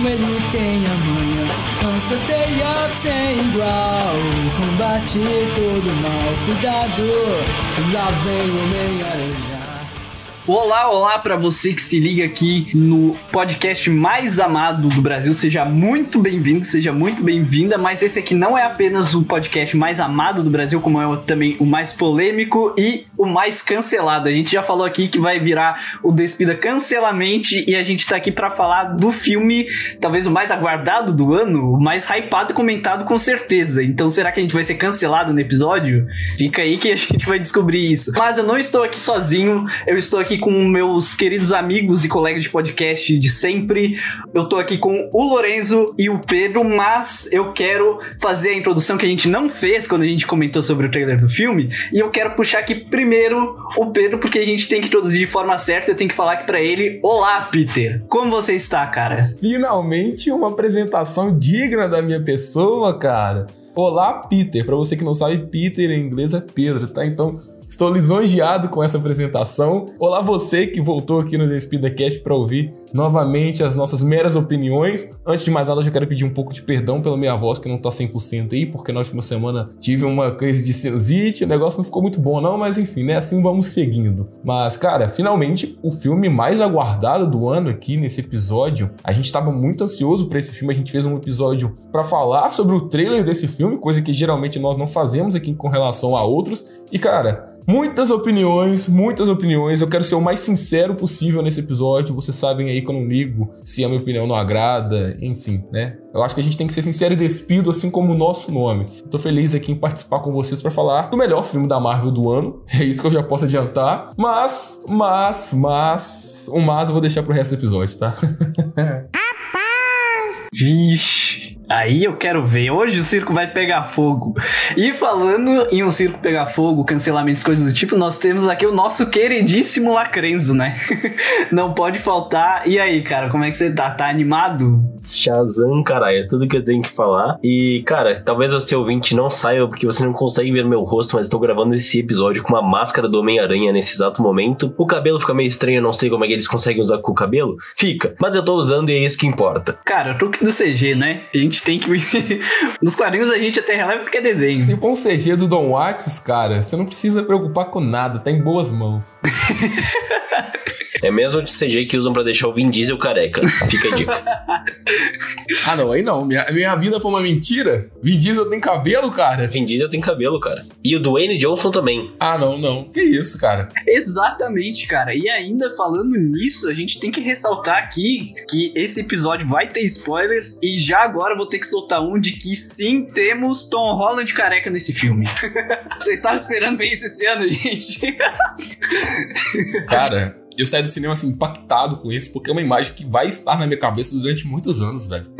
mesmo ele tem a manha. Lança sem igual, combate todo mal. Cuidado, lá vem o Homem-Aranha. Olá, olá para você que se liga aqui no podcast mais amado do Brasil. Seja muito bem-vindo, seja muito bem-vinda. Mas esse aqui não é apenas o podcast mais amado do Brasil, como é também o mais polêmico e o mais cancelado. A gente já falou aqui que vai virar o Despida Cancelamente e a gente tá aqui para falar do filme, talvez o mais aguardado do ano, o mais hypado e comentado com certeza. Então será que a gente vai ser cancelado no episódio? Fica aí que a gente vai descobrir isso. Mas eu não estou aqui sozinho, eu estou aqui com meus queridos amigos e colegas de podcast de sempre. Eu tô aqui com o Lorenzo e o Pedro, mas eu quero fazer a introdução que a gente não fez quando a gente comentou sobre o trailer do filme. E eu quero puxar aqui primeiro o Pedro, porque a gente tem que introduzir de forma certa. Eu tenho que falar aqui pra ele: Olá, Peter. Como você está, cara? Finalmente uma apresentação digna da minha pessoa, cara. Olá, Peter. Para você que não sabe, Peter em inglês é Pedro, tá? Então, Estou lisonjeado com essa apresentação. Olá você que voltou aqui no DespidaCast para ouvir novamente as nossas meras opiniões. Antes de mais nada, eu já quero pedir um pouco de perdão pela minha voz que não tá 100% aí, porque na última semana tive uma crise de sinusite, o negócio não ficou muito bom não, mas enfim, né, assim vamos seguindo. Mas, cara, finalmente o filme mais aguardado do ano aqui nesse episódio. A gente estava muito ansioso para esse filme, a gente fez um episódio para falar sobre o trailer desse filme, coisa que geralmente nós não fazemos aqui com relação a outros. E, cara, Muitas opiniões, muitas opiniões. Eu quero ser o mais sincero possível nesse episódio. Vocês sabem aí que eu não ligo se a minha opinião não agrada, enfim, né? Eu acho que a gente tem que ser sincero e despido, assim como o nosso nome. tô feliz aqui em participar com vocês para falar do melhor filme da Marvel do ano. É isso que eu já posso adiantar. Mas, mas, mas. O mas eu vou deixar pro resto do episódio, tá? Vixe. Aí eu quero ver. Hoje o circo vai pegar fogo. E falando em um circo pegar fogo, cancelamentos, coisas do tipo, nós temos aqui o nosso queridíssimo Lacrenzo, né? Não pode faltar. E aí, cara, como é que você tá? Tá animado? Shazam, caralho, é tudo que eu tenho que falar. E, cara, talvez você ouvinte não saiba porque você não consegue ver meu rosto, mas estou gravando esse episódio com uma máscara do Homem-Aranha nesse exato momento. O cabelo fica meio estranho, eu não sei como é que eles conseguem usar com o cabelo. Fica, mas eu tô usando e é isso que importa. Cara, truque do CG, né? A gente tem que. Nos quadrinhos a gente até releva porque é desenho. Se for um CG do Don Watts, cara, você não precisa preocupar com nada, tá em boas mãos. É mesmo de CG que usam para deixar o Vin Diesel careca. Fica a dica. ah, não, aí não. Minha, minha vida foi uma mentira? Vin Diesel tem cabelo, cara? Vin Diesel tem cabelo, cara. E o Dwayne Johnson também. Ah, não, não. Que isso, cara? Exatamente, cara. E ainda falando nisso, a gente tem que ressaltar aqui que esse episódio vai ter spoilers e já agora eu vou ter que soltar um de que sim, temos Tom Holland careca nesse filme. Vocês estavam esperando bem isso esse ano, gente? cara, eu saí do cinema assim impactado com isso, porque é uma imagem que vai estar na minha cabeça durante muitos anos, velho.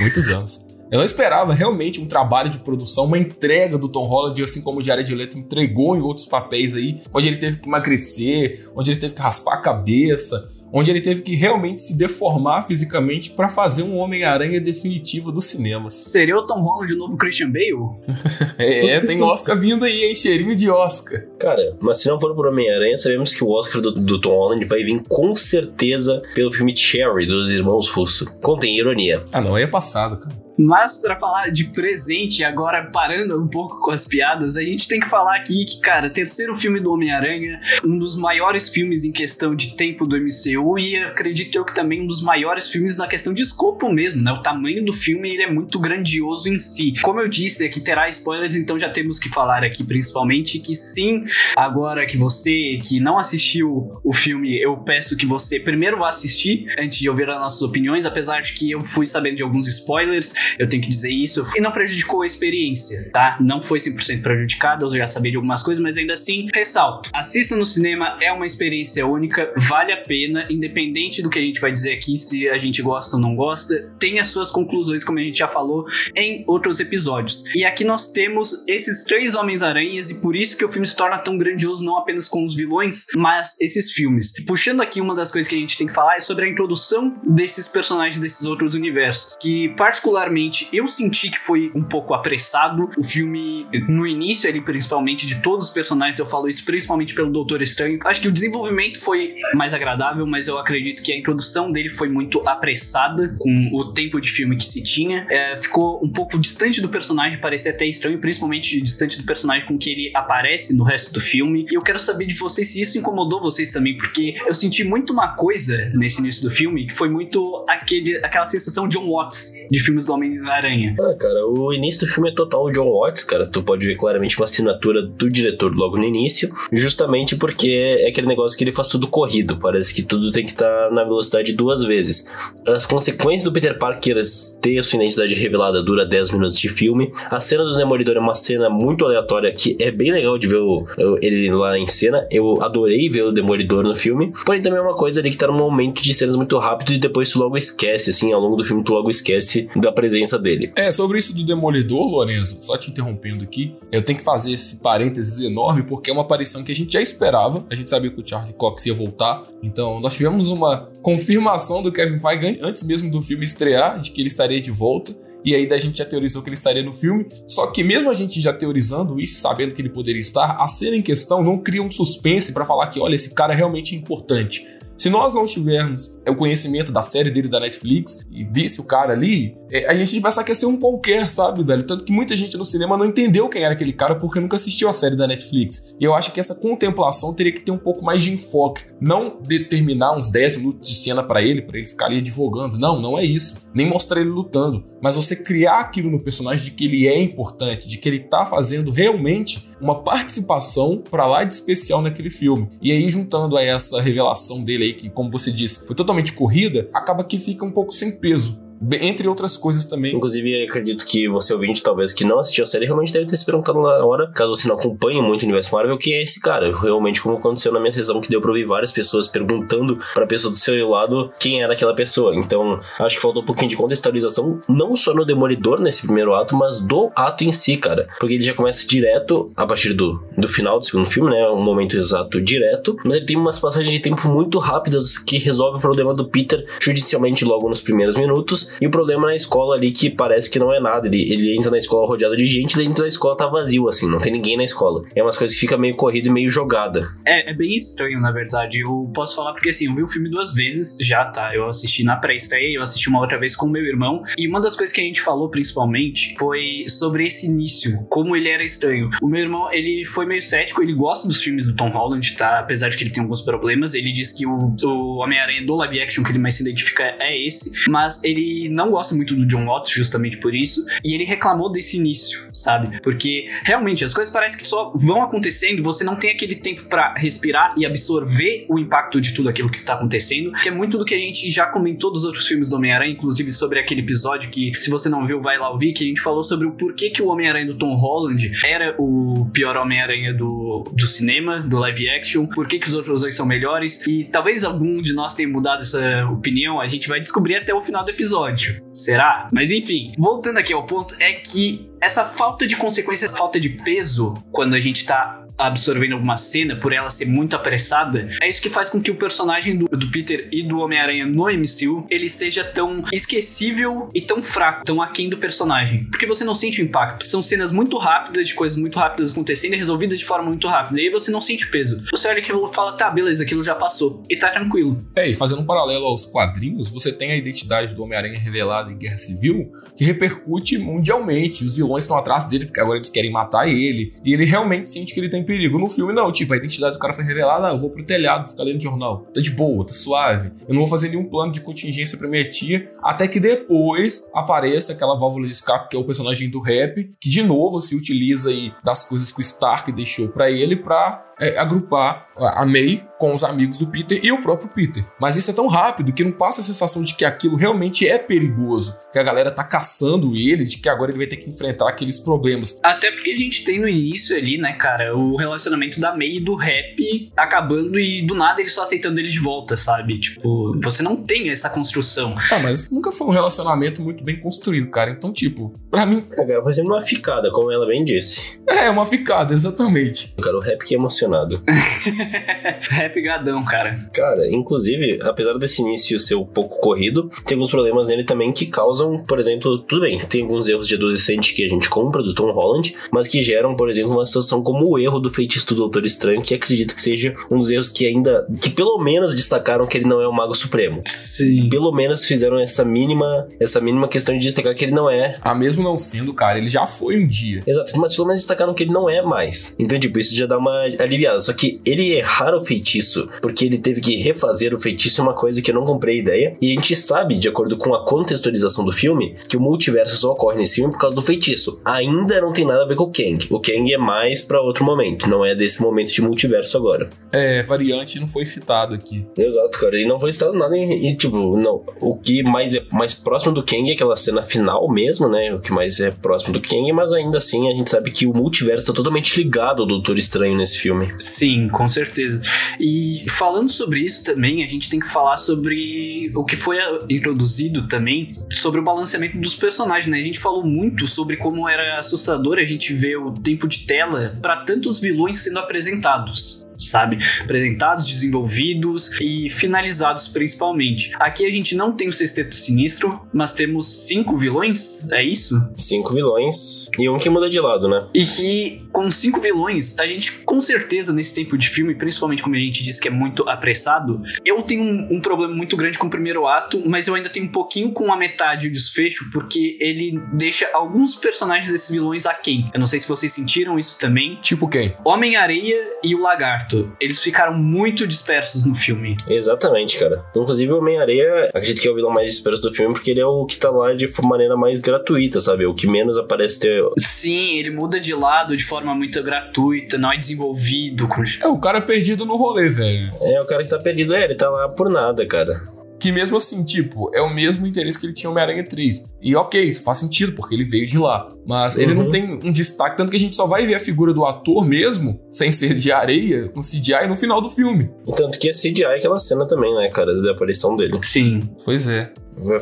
muitos anos. Eu não esperava realmente um trabalho de produção, uma entrega do Tom Holland, assim como o Diário de Leto entregou em outros papéis aí, onde ele teve que emagrecer, onde ele teve que raspar a cabeça, onde ele teve que realmente se deformar fisicamente para fazer um Homem-Aranha definitivo dos cinemas. Seria o Tom Holland o novo Christian Bale? é, tem Oscar vindo aí, hein? Cheirinho de Oscar. Cara, mas se não for por Homem-Aranha, sabemos que o Oscar do, do, Tom Holland vai vir com certeza pelo filme Cherry, dos irmãos Russo. Contém ironia. Ah, não, aí é passado, cara. Mas para falar de presente, agora parando um pouco com as piadas, a gente tem que falar aqui que, cara, terceiro filme do Homem-Aranha, um dos maiores filmes em questão de tempo do MCU e acredito eu que também um dos maiores filmes na questão de escopo mesmo, né? O tamanho do filme ele é muito grandioso em si. Como eu disse, aqui terá spoilers, então já temos que falar aqui principalmente que sim, agora que você que não assistiu o filme, eu peço que você primeiro vá assistir antes de ouvir as nossas opiniões, apesar de que eu fui sabendo de alguns spoilers, eu tenho que dizer isso. E não prejudicou a experiência, tá? Não foi 100% prejudicada, eu já sabia de algumas coisas, mas ainda assim, ressalto. Assista no cinema, é uma experiência única, vale a pena, independente do que a gente vai dizer aqui, se a gente gosta ou não gosta, tem as suas conclusões, como a gente já falou em outros episódios. E aqui nós temos esses três Homens-Aranhas, e por isso que o filme se torna tão grandioso, não apenas com os vilões, mas esses filmes. Puxando aqui uma das coisas que a gente tem que falar é sobre a introdução desses personagens desses outros universos, que particularmente eu senti que foi um pouco apressado. O filme, no início ali, principalmente, de todos os personagens, eu falo isso principalmente pelo Doutor Estranho. Acho que o desenvolvimento foi mais agradável, mas eu acredito que a introdução dele foi muito apressada com o tempo de filme que se tinha. É, ficou um pouco distante do personagem, parecia até estranho, principalmente distante do personagem com que ele aparece no resto do filme. E eu quero saber de vocês se isso incomodou vocês também, porque eu senti muito uma coisa nesse início do filme que foi muito aquele, aquela sensação John Watts de filmes do Homem-Aranha. Ah, cara, o início do filme é total John Watts, cara. Tu pode ver claramente uma assinatura do diretor logo no início, justamente porque é aquele negócio que ele faz tudo corrido. Parece que tudo tem que estar tá na velocidade duas vezes. As consequências do Peter Parker ter a sua identidade revelada dura 10 minutos de filme. A cena do Demolidor é uma cena muito aleatória que é bem legal de ver o, ele lá em cena. Eu adorei ver o Demolidor no filme. Porém, também é uma coisa ali que tá num momento de cenas muito rápido e depois tu logo esquece, assim, ao longo do filme tu logo esquece da presença dele. É, sobre isso do Demolidor, Lorenzo, só te interrompendo aqui, eu tenho que fazer esse parênteses enorme porque é uma aparição que a gente já esperava. A gente sabia que o Charlie Cox ia voltar. Então, nós tivemos uma confirmação do Kevin Feige antes mesmo do filme estrear, de que ele estaria de volta. E aí a gente já teorizou que ele estaria no filme. Só que mesmo a gente já teorizando isso, sabendo que ele poderia estar, a cena em questão não cria um suspense para falar que, olha, esse cara é realmente importante. Se nós não tivermos o conhecimento da série dele da Netflix e visse o cara ali, é, a gente vai pensar que ser um qualquer, sabe, velho? Tanto que muita gente no cinema não entendeu quem era aquele cara porque nunca assistiu a série da Netflix. E eu acho que essa contemplação teria que ter um pouco mais de enfoque. Não determinar uns 10 minutos de cena para ele, para ele ficar ali advogando. Não, não é isso. Nem mostrar ele lutando. Mas você criar aquilo no personagem de que ele é importante, de que ele tá fazendo realmente uma participação para lá de especial naquele filme. E aí, juntando a essa revelação dele aí, que, como você disse, foi totalmente corrida, acaba que fica um pouco sem peso entre outras coisas também. Inclusive, acredito que você ouvinte, talvez, que não assistiu a série, realmente deve ter se perguntado na hora, caso você não acompanhe muito o universo Marvel, quem é esse cara. Realmente, como aconteceu na minha sessão, que deu pra ouvir várias pessoas perguntando pra pessoa do seu lado quem era aquela pessoa. Então, acho que faltou um pouquinho de contextualização, não só no Demolidor nesse primeiro ato, mas do ato em si, cara. Porque ele já começa direto, a partir do, do final do segundo filme, né? Um momento exato direto, mas ele tem umas passagens de tempo muito rápidas que resolve o problema do Peter judicialmente logo nos primeiros minutos e o problema na escola ali que parece que não é nada. Ele, ele entra na escola rodeado de gente, dentro da escola tá vazio, assim, não tem ninguém na escola. É umas coisas que fica meio corrido e meio jogada. É, é bem estranho, na verdade. Eu posso falar porque assim, eu vi o filme duas vezes já, tá? Eu assisti na pré-estreia, eu assisti uma outra vez com meu irmão. E uma das coisas que a gente falou principalmente foi sobre esse início, como ele era estranho. O meu irmão, ele foi meio cético, ele gosta dos filmes do Tom Holland, tá? Apesar de que ele tem alguns problemas. Ele diz que o, o Homem-Aranha do live action que ele mais se identifica é esse. Mas ele não gosta muito do John Watts, justamente por isso, e ele reclamou desse início, sabe? Porque realmente as coisas parecem que só vão acontecendo, você não tem aquele tempo para respirar e absorver o impacto de tudo aquilo que tá acontecendo, que é muito do que a gente já comentou dos outros filmes do Homem-Aranha, inclusive sobre aquele episódio que, se você não viu, vai lá ouvir, que a gente falou sobre o porquê que o Homem-Aranha do Tom Holland era o pior Homem-Aranha do, do cinema, do live action, por que, que os outros dois são melhores, e talvez algum de nós tenha mudado essa opinião, a gente vai descobrir até o final do episódio. Será? Mas enfim, voltando aqui ao ponto, é que essa falta de consequência, falta de peso, quando a gente tá absorvendo alguma cena, por ela ser muito apressada, é isso que faz com que o personagem do, do Peter e do Homem-Aranha no MCU ele seja tão esquecível e tão fraco, tão aquém do personagem. Porque você não sente o impacto. São cenas muito rápidas, de coisas muito rápidas acontecendo e resolvidas de forma muito rápida. E aí você não sente peso. Você olha aquilo e fala, tá, beleza, aquilo já passou. E tá tranquilo. É, e fazendo um paralelo aos quadrinhos, você tem a identidade do Homem-Aranha revelada em Guerra Civil, que repercute mundialmente. Os vilões estão atrás dele, porque agora eles querem matar ele. E ele realmente sente que ele tem perigo. No filme, não. Tipo, a identidade do cara foi revelada, ah, eu vou pro telhado ficar lendo jornal. Tá de boa, tá suave. Eu não vou fazer nenhum plano de contingência pra minha tia, até que depois apareça aquela válvula de escape, que é o personagem do rap, que de novo se utiliza aí das coisas que o Stark deixou para ele pra é, agrupar a May com os amigos do Peter e o próprio Peter. Mas isso é tão rápido que não passa a sensação de que aquilo realmente é perigoso, que a galera tá caçando ele, de que agora ele vai ter que enfrentar aqueles problemas. Até porque a gente tem no início ali, né, cara, o relacionamento da May e do rap acabando e do nada ele só aceitando ele de volta, sabe? Tipo, você não tem essa construção. Ah, mas nunca foi um relacionamento muito bem construído, cara. Então, tipo, pra mim. Cara, foi sempre uma ficada, como ela bem disse. É, uma ficada, exatamente. Cara, o rap que é emocionado. rap gadão, cara. Cara, inclusive, apesar desse início ser um pouco corrido, tem alguns problemas nele também que causam, por exemplo, tudo bem, tem alguns erros de adolescente que a gente compra do Tom Holland, mas que geram, por exemplo, uma situação como o erro do feitiço do Doutor Estranho, que acredito que seja um dos erros que ainda, que pelo menos destacaram que ele não é o Mago Supremo. Sim. Pelo menos fizeram essa mínima, essa mínima questão de destacar que ele não é. Ah, mesmo não sendo, cara, ele já foi um dia. Exato, mas pelo menos destacaram que ele não é mais. Então, tipo, isso já dá uma aliviada. Só que ele errar o feitiço porque ele teve que refazer o feitiço é uma coisa que eu não comprei ideia. E a gente sabe, de acordo com a contextualização do filme, que o multiverso só ocorre nesse filme por causa do feitiço. Ainda não tem nada a ver com o Kang. O Kang é mais para outro momento, não é desse momento de multiverso agora. É, variante não foi citado aqui. Exato, cara. E não foi citado nada e, tipo, não. O que mais é mais próximo do Kang é aquela cena final mesmo, né? O que mais é próximo do Kang, mas ainda assim a gente sabe que o multiverso tá totalmente ligado ao Doutor Estranho nesse filme. Sim, com certeza. E falando sobre isso também, a gente tem que falar sobre o que foi introduzido também, sobre o balanceamento dos personagens, né? A gente falou muito sobre como era assustador a gente ver o tempo de tela para tantos vilões sendo apresentados sabe? Apresentados, desenvolvidos e finalizados principalmente. Aqui a gente não tem o Sexteto Sinistro, mas temos cinco vilões, é isso? Cinco vilões e um que muda de lado, né? E que com cinco vilões, a gente com certeza nesse tempo de filme, principalmente como a gente disse que é muito apressado, eu tenho um, um problema muito grande com o primeiro ato, mas eu ainda tenho um pouquinho com a metade e o desfecho, porque ele deixa alguns personagens desses vilões aquém. Eu não sei se vocês sentiram isso também. Tipo quem? Homem-Areia e o Lagarto eles ficaram muito dispersos no filme. Exatamente, cara. Inclusive, o Homem-Areia, acredito que é o vilão mais disperso do filme, porque ele é o que tá lá de maneira mais gratuita, sabe? O que menos aparece ter. Sim, ele muda de lado de forma muito gratuita, não é desenvolvido. Com... É o cara perdido no rolê, velho. É o cara que tá perdido, é, ele tá lá por nada, cara. Que mesmo assim, tipo, é o mesmo interesse que ele tinha Homem-Aranha 3. E ok, isso faz sentido, porque ele veio de lá. Mas uhum. ele não uhum. tem um destaque, tanto que a gente só vai ver a figura do ator mesmo, sem ser de areia, com CGI, no final do filme. E tanto que é CGI aquela cena também, né, cara, da aparição dele. Sim. Pois é.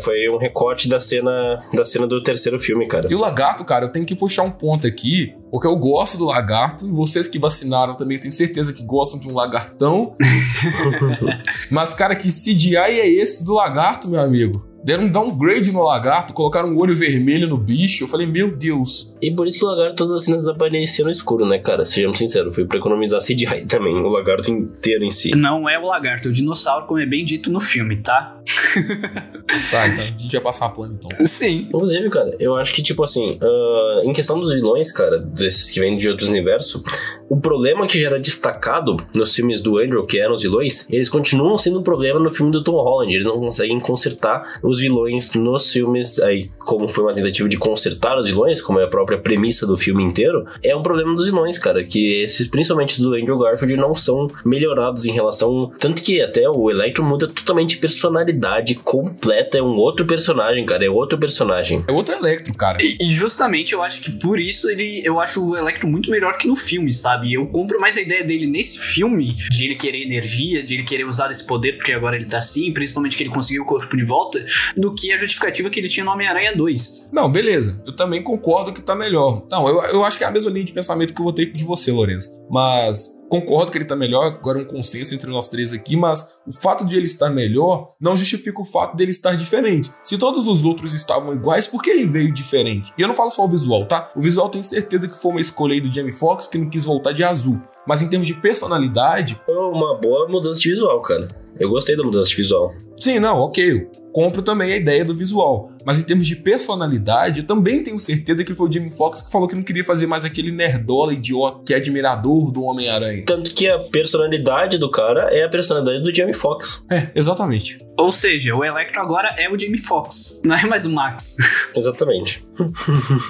Foi um recorte da cena da cena do terceiro filme, cara. E o lagarto, cara, eu tenho que puxar um ponto aqui, porque eu gosto do lagarto, e vocês que vacinaram também, eu tenho certeza que gostam de um lagartão. Mas, cara, que CGI é esse do lagarto, meu amigo? Deram um downgrade no lagarto, colocaram um olho vermelho no bicho. Eu falei, meu Deus. E por isso que o lagarto, todas as cenas apareciam no escuro, né, cara? Sejamos sinceros, foi pra economizar CGI também, o lagarto inteiro em si. Não é o lagarto, é o dinossauro, como é bem dito no filme, tá? tá, então a gente vai passar plano então. Sim. Inclusive, cara, eu acho que, tipo assim, uh, em questão dos vilões, cara, desses que vêm de outros universos, o problema que já era destacado nos filmes do Andrew, que eram os vilões, eles continuam sendo um problema no filme do Tom Holland. Eles não conseguem consertar os vilões nos filmes, aí, como foi uma tentativa de consertar os vilões, como é a própria premissa do filme inteiro, é um problema dos vilões, cara. Que esses, principalmente os do Andrew Garfield, não são melhorados em relação. Tanto que até o Electro muda totalmente personalidade completa. É um outro personagem, cara. É outro personagem. É outro Electro, cara. E, e justamente eu acho que por isso ele. Eu acho o Electro muito melhor que no filme, sabe? Eu compro mais a ideia dele nesse filme, de ele querer energia, de ele querer usar desse poder, porque agora ele tá assim, principalmente que ele conseguiu o corpo de volta, do que a justificativa que ele tinha no Homem-Aranha 2. Não, beleza. Eu também concordo que tá melhor. Não, eu, eu acho que é a mesma linha de pensamento que eu vou ter de você, Lourenço. Mas concordo que ele tá melhor, agora é um consenso entre nós três aqui, mas o fato de ele estar melhor não justifica o fato dele estar diferente. Se todos os outros estavam iguais, por que ele veio diferente? E eu não falo só o visual, tá? O visual tenho certeza que foi uma escolha aí do Jamie Foxx que não quis voltar de azul. Mas em termos de personalidade. Foi uma boa mudança de visual, cara. Eu gostei da mudança de visual. Sim, não, ok. Compro também a ideia do visual. Mas em termos de personalidade, eu também tenho certeza que foi o Jamie Foxx que falou que não queria fazer mais aquele nerdola idiota que é admirador do Homem-Aranha. Tanto que a personalidade do cara é a personalidade do Jamie Foxx. É, exatamente. Ou seja, o Electro agora é o Jamie Foxx, não é mais o Max. Exatamente.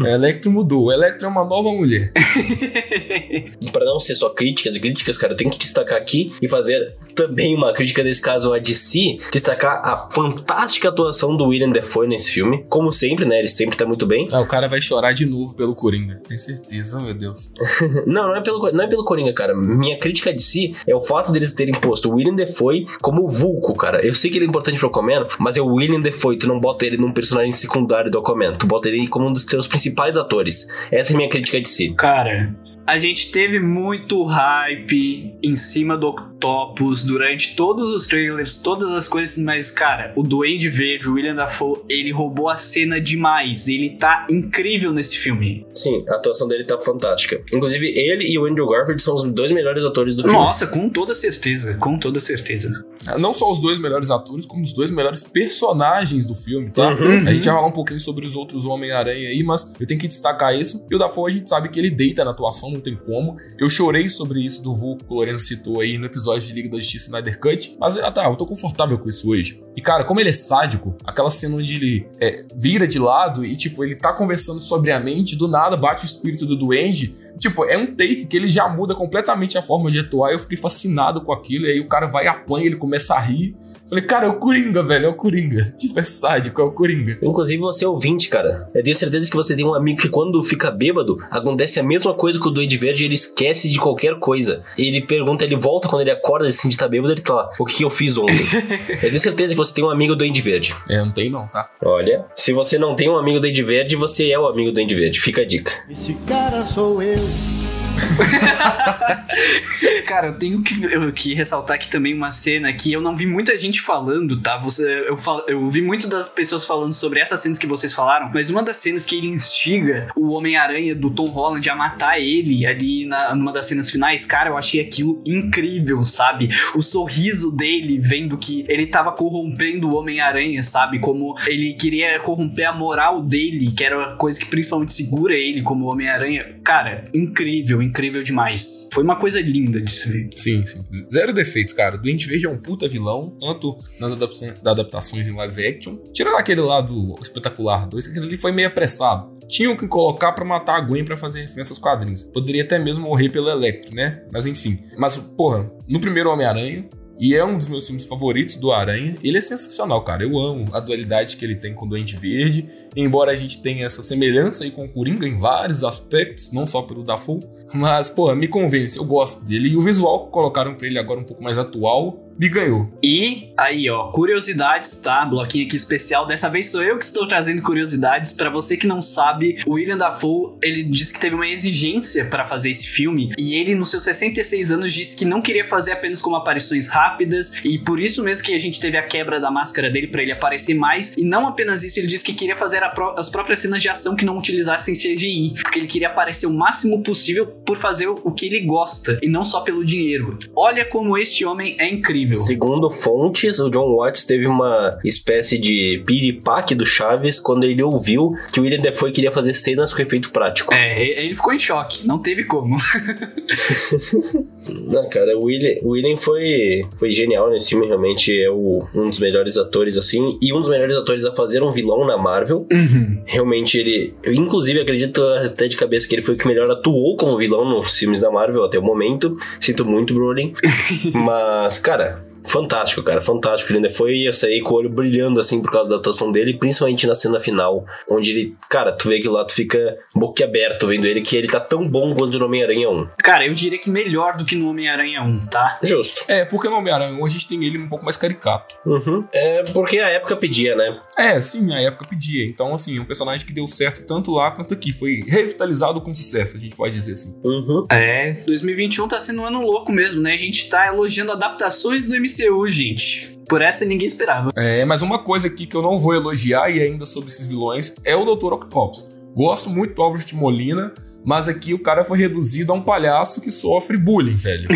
o Electro mudou. O Electro é uma nova mulher. para não ser só críticas e críticas, cara, tem que destacar aqui e fazer também uma crítica nesse caso a DC, destacar a fantástica atuação do William Defoe nesse filme. Como sempre, né? Ele sempre tá muito bem. Ah, o cara vai chorar de novo pelo Coringa. Tenho certeza, meu Deus. não, não é, pelo, não é pelo Coringa, cara. Minha crítica de si é o fato deles terem posto o William Defoe como Vulco, cara. Eu sei que ele é importante pro Aquaman, mas é o William Defoe. Tu não bota ele num personagem secundário do Aquaman. Tu bota ele como um dos teus principais atores. Essa é a minha crítica de si. Cara, a gente teve muito hype em cima do Octopus durante todos os trailers, todas as coisas, mas, cara, o Duende Verde, o William Dafoe, ele roubou a cena demais. Ele tá incrível nesse filme. Sim, a atuação dele tá fantástica. Inclusive, ele e o Andrew Garfield são os dois melhores atores do filme. Nossa, com toda certeza, com toda certeza. Não só os dois melhores atores, como os dois melhores personagens do filme, tá? Uhum. A gente vai falar um pouquinho sobre os outros Homem-Aranha aí, mas eu tenho que destacar isso. E o Dafoe, a gente sabe que ele deita na atuação não tem como. Eu chorei sobre isso do Vulco que o Lourenço citou aí no episódio de Liga da Justiça Snyder Cut, mas ah, tá, eu tô confortável com isso hoje. E cara, como ele é sádico, aquela cena onde ele é, vira de lado e tipo, ele tá conversando sobriamente, do nada bate o espírito do duende, tipo, é um take que ele já muda completamente a forma de atuar. Eu fiquei fascinado com aquilo. E aí o cara vai, apanha, ele começa a rir. Falei, cara, é o Coringa, velho, é o Coringa. Tipo, é sádico, é o Coringa. Inclusive, você é ouvinte, cara. Eu tenho certeza que você tem um amigo que quando fica bêbado, acontece a mesma coisa que o Duende Verde, ele esquece de qualquer coisa. Ele pergunta, ele volta quando ele acorda assim de tá bêbado, ele tá lá, o que eu fiz ontem? eu tenho certeza que você tem um amigo do Duende Verde. É, não tem não, tá? Olha, se você não tem um amigo do Duende Verde, você é o amigo do Duende Verde. Fica a dica. Esse cara sou eu. you. Cara, eu tenho que, eu, que ressaltar aqui também uma cena que eu não vi muita gente falando, tá? Você, eu, eu vi muito das pessoas falando sobre essas cenas que vocês falaram, mas uma das cenas que ele instiga o Homem-Aranha do Tom Holland a matar ele ali na, numa das cenas finais, cara, eu achei aquilo incrível, sabe? O sorriso dele vendo que ele tava corrompendo o Homem-Aranha, sabe? Como ele queria corromper a moral dele, que era a coisa que principalmente segura ele como Homem-Aranha. Cara, incrível, incrível demais. Foi uma coisa linda de se ver. Sim, sim. Zero defeitos, cara. Doente Verde é um puta vilão, tanto nas adaptações, em live action. Tirando aquele lado espetacular 2, aquele ali foi meio apressado. Tinham que colocar para matar a Gwen para fazer referência aos quadrinhos. Poderia até mesmo morrer pelo Electro, né? Mas enfim. Mas, porra, no primeiro Homem-Aranha, e é um dos meus filmes favoritos do Aranha. Ele é sensacional, cara. Eu amo a dualidade que ele tem com o Doente Verde. Embora a gente tenha essa semelhança aí com o Coringa em vários aspectos, não só pelo Dafoe. Mas, pô, me convence, eu gosto dele. E o visual que colocaram pra ele agora um pouco mais atual me ganhou. E aí, ó, curiosidades, tá? Bloquinho aqui especial. Dessa vez sou eu que estou trazendo curiosidades. para você que não sabe, o William Dafoe, ele disse que teve uma exigência para fazer esse filme. E ele, nos seus 66 anos, disse que não queria fazer apenas como aparições rápidas. E por isso mesmo que a gente teve a quebra da máscara dele para ele aparecer mais. E não apenas isso, ele disse que queria fazer as próprias cenas de ação que não utilizassem CGI. Porque ele queria aparecer o máximo possível por fazer o que ele gosta. E não só pelo dinheiro. Olha como este homem é incrível incrível. Segundo fontes, o John Watts teve uma espécie de piripaque do Chaves quando ele ouviu que o William Defoe queria fazer cenas com efeito prático. É, ele ficou em choque, não teve como. Não, cara, o William, o William foi, foi genial nesse filme, realmente é o, um dos melhores atores, assim, e um dos melhores atores a fazer um vilão na Marvel. Uhum. Realmente ele. Eu, inclusive, acredito até de cabeça que ele foi o que melhor atuou como vilão nos filmes da Marvel até o momento. Sinto muito, Brolin. Mas, cara, fantástico, cara, fantástico. Ele ainda foi eu saí com o olho brilhando assim por causa da atuação dele, principalmente na cena final, onde ele, cara, tu vê que lá tu fica boquiaberto vendo ele, que ele tá tão bom quanto no Homem-Aranha 1. Cara, eu diria que melhor do que no Homem-Aranha 1, tá? Justo. É, porque no Homem-Aranha 1 a gente tem ele um pouco mais caricato. Uhum. É porque a época pedia, né? É, sim, a época pedia. Então, assim, um personagem que deu certo tanto lá quanto aqui. Foi revitalizado com sucesso, a gente pode dizer assim. Uhum. É, 2021 tá sendo um ano louco mesmo, né? A gente tá elogiando adaptações do MCU, gente. Por essa ninguém esperava. É, mas uma coisa aqui que eu não vou elogiar, e ainda sobre esses vilões, é o Dr. Octopus. Gosto muito do Albert Molina, mas aqui o cara foi reduzido a um palhaço que sofre bullying, velho.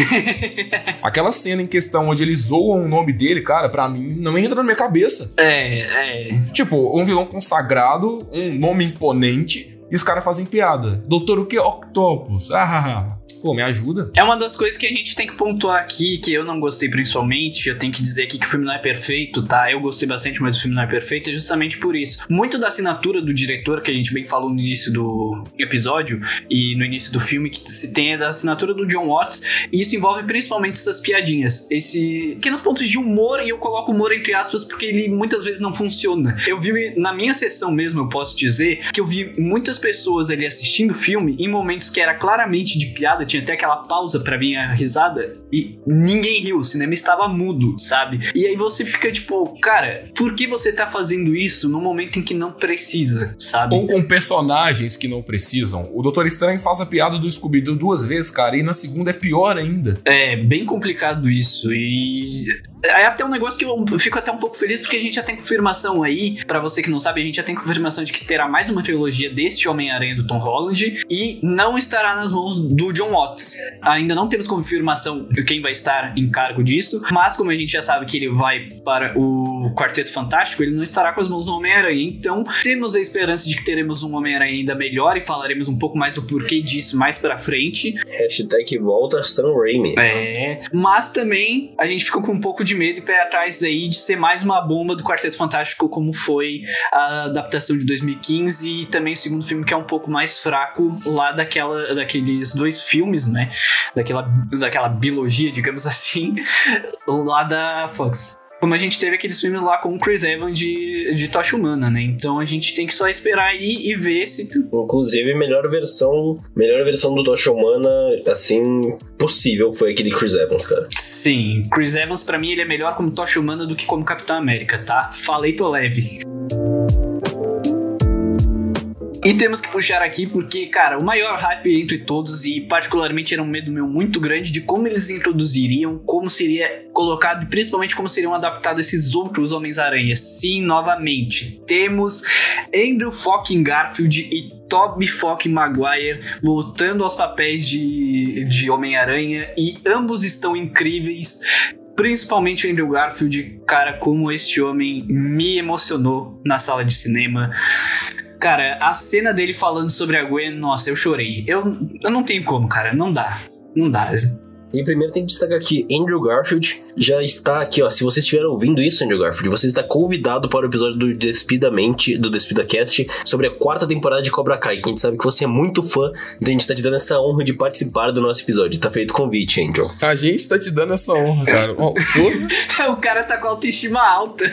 Aquela cena em questão onde eles zoam o nome dele, cara, para mim não entra na minha cabeça. É, é. Tipo, um vilão consagrado, um nome imponente, e os caras fazem piada. Doutor o que? Octopus. Ah, Pô, me ajuda. É uma das coisas que a gente tem que pontuar aqui, que eu não gostei principalmente. Eu tenho que dizer aqui que o filme não é perfeito, tá? Eu gostei bastante, mas o filme não é perfeito, é justamente por isso. Muito da assinatura do diretor, que a gente bem falou no início do episódio e no início do filme, que se tem é da assinatura do John Watts, e isso envolve principalmente essas piadinhas. Esse. pequenos pontos de humor, e eu coloco humor entre aspas porque ele muitas vezes não funciona. Eu vi na minha sessão mesmo, eu posso dizer, que eu vi muitas pessoas ali assistindo o filme em momentos que era claramente de piada tinha até aquela pausa para vir a risada e ninguém riu, o cinema estava mudo, sabe? E aí você fica tipo, cara, por que você tá fazendo isso no momento em que não precisa, sabe? Ou com personagens que não precisam. O Doutor Estranho faz a piada do Scooby-Doo duas vezes, cara, e na segunda é pior ainda. É bem complicado isso e é até um negócio que eu fico até um pouco feliz porque a gente já tem confirmação aí, para você que não sabe, a gente já tem confirmação de que terá mais uma trilogia deste Homem-Aranha do Tom Holland e não estará nas mãos do John Watts. Ainda não temos confirmação de quem vai estar em cargo disso, mas como a gente já sabe que ele vai para o Quarteto Fantástico, ele não estará com as mãos do Homem-Aranha. Então, temos a esperança de que teremos um Homem-Aranha ainda melhor e falaremos um pouco mais do porquê disso mais pra frente. Hashtag volta Sam Raimi. É, mas também a gente ficou com um pouco de medo e pé atrás aí de ser mais uma bomba do Quarteto Fantástico como foi a adaptação de 2015 e também o segundo filme que é um pouco mais fraco lá daquela, daqueles dois filmes, né? Daquela, daquela biologia, digamos assim, lá da Fox como a gente teve aqueles filmes lá com o Chris Evans de, de Tocha Humana, né? Então a gente tem que só esperar aí e ver se. Inclusive, melhor versão, melhor versão do Tocha Humana, assim, possível foi aquele Chris Evans, cara. Sim, Chris Evans, para mim, ele é melhor como Tocha Humana do que como Capitão América, tá? Falei, tô leve. E temos que puxar aqui porque, cara, o maior hype entre todos, e particularmente era um medo meu muito grande de como eles introduziriam, como seria colocado, e principalmente como seriam adaptados esses outros Homens-Aranha. Sim, novamente, temos Andrew fucking Garfield e Tobey fucking Maguire voltando aos papéis de, de Homem-Aranha, e ambos estão incríveis principalmente o Andrew Garfield, cara, como este homem me emocionou na sala de cinema. Cara, a cena dele falando sobre a Gwen, nossa, eu chorei. Eu, eu não tenho como, cara. Não dá. Não dá. E primeiro tem que destacar que Andrew Garfield já está aqui, ó. Se você estiver ouvindo isso, Andrew Garfield, você está convidado para o episódio do Despidamente, do DespidaCast, sobre a quarta temporada de Cobra Kai. Que a gente sabe que você é muito fã, então a gente está te dando essa honra de participar do nosso episódio. Tá feito convite, Andrew. A gente está te dando essa honra, cara. o, o cara tá com autoestima alta.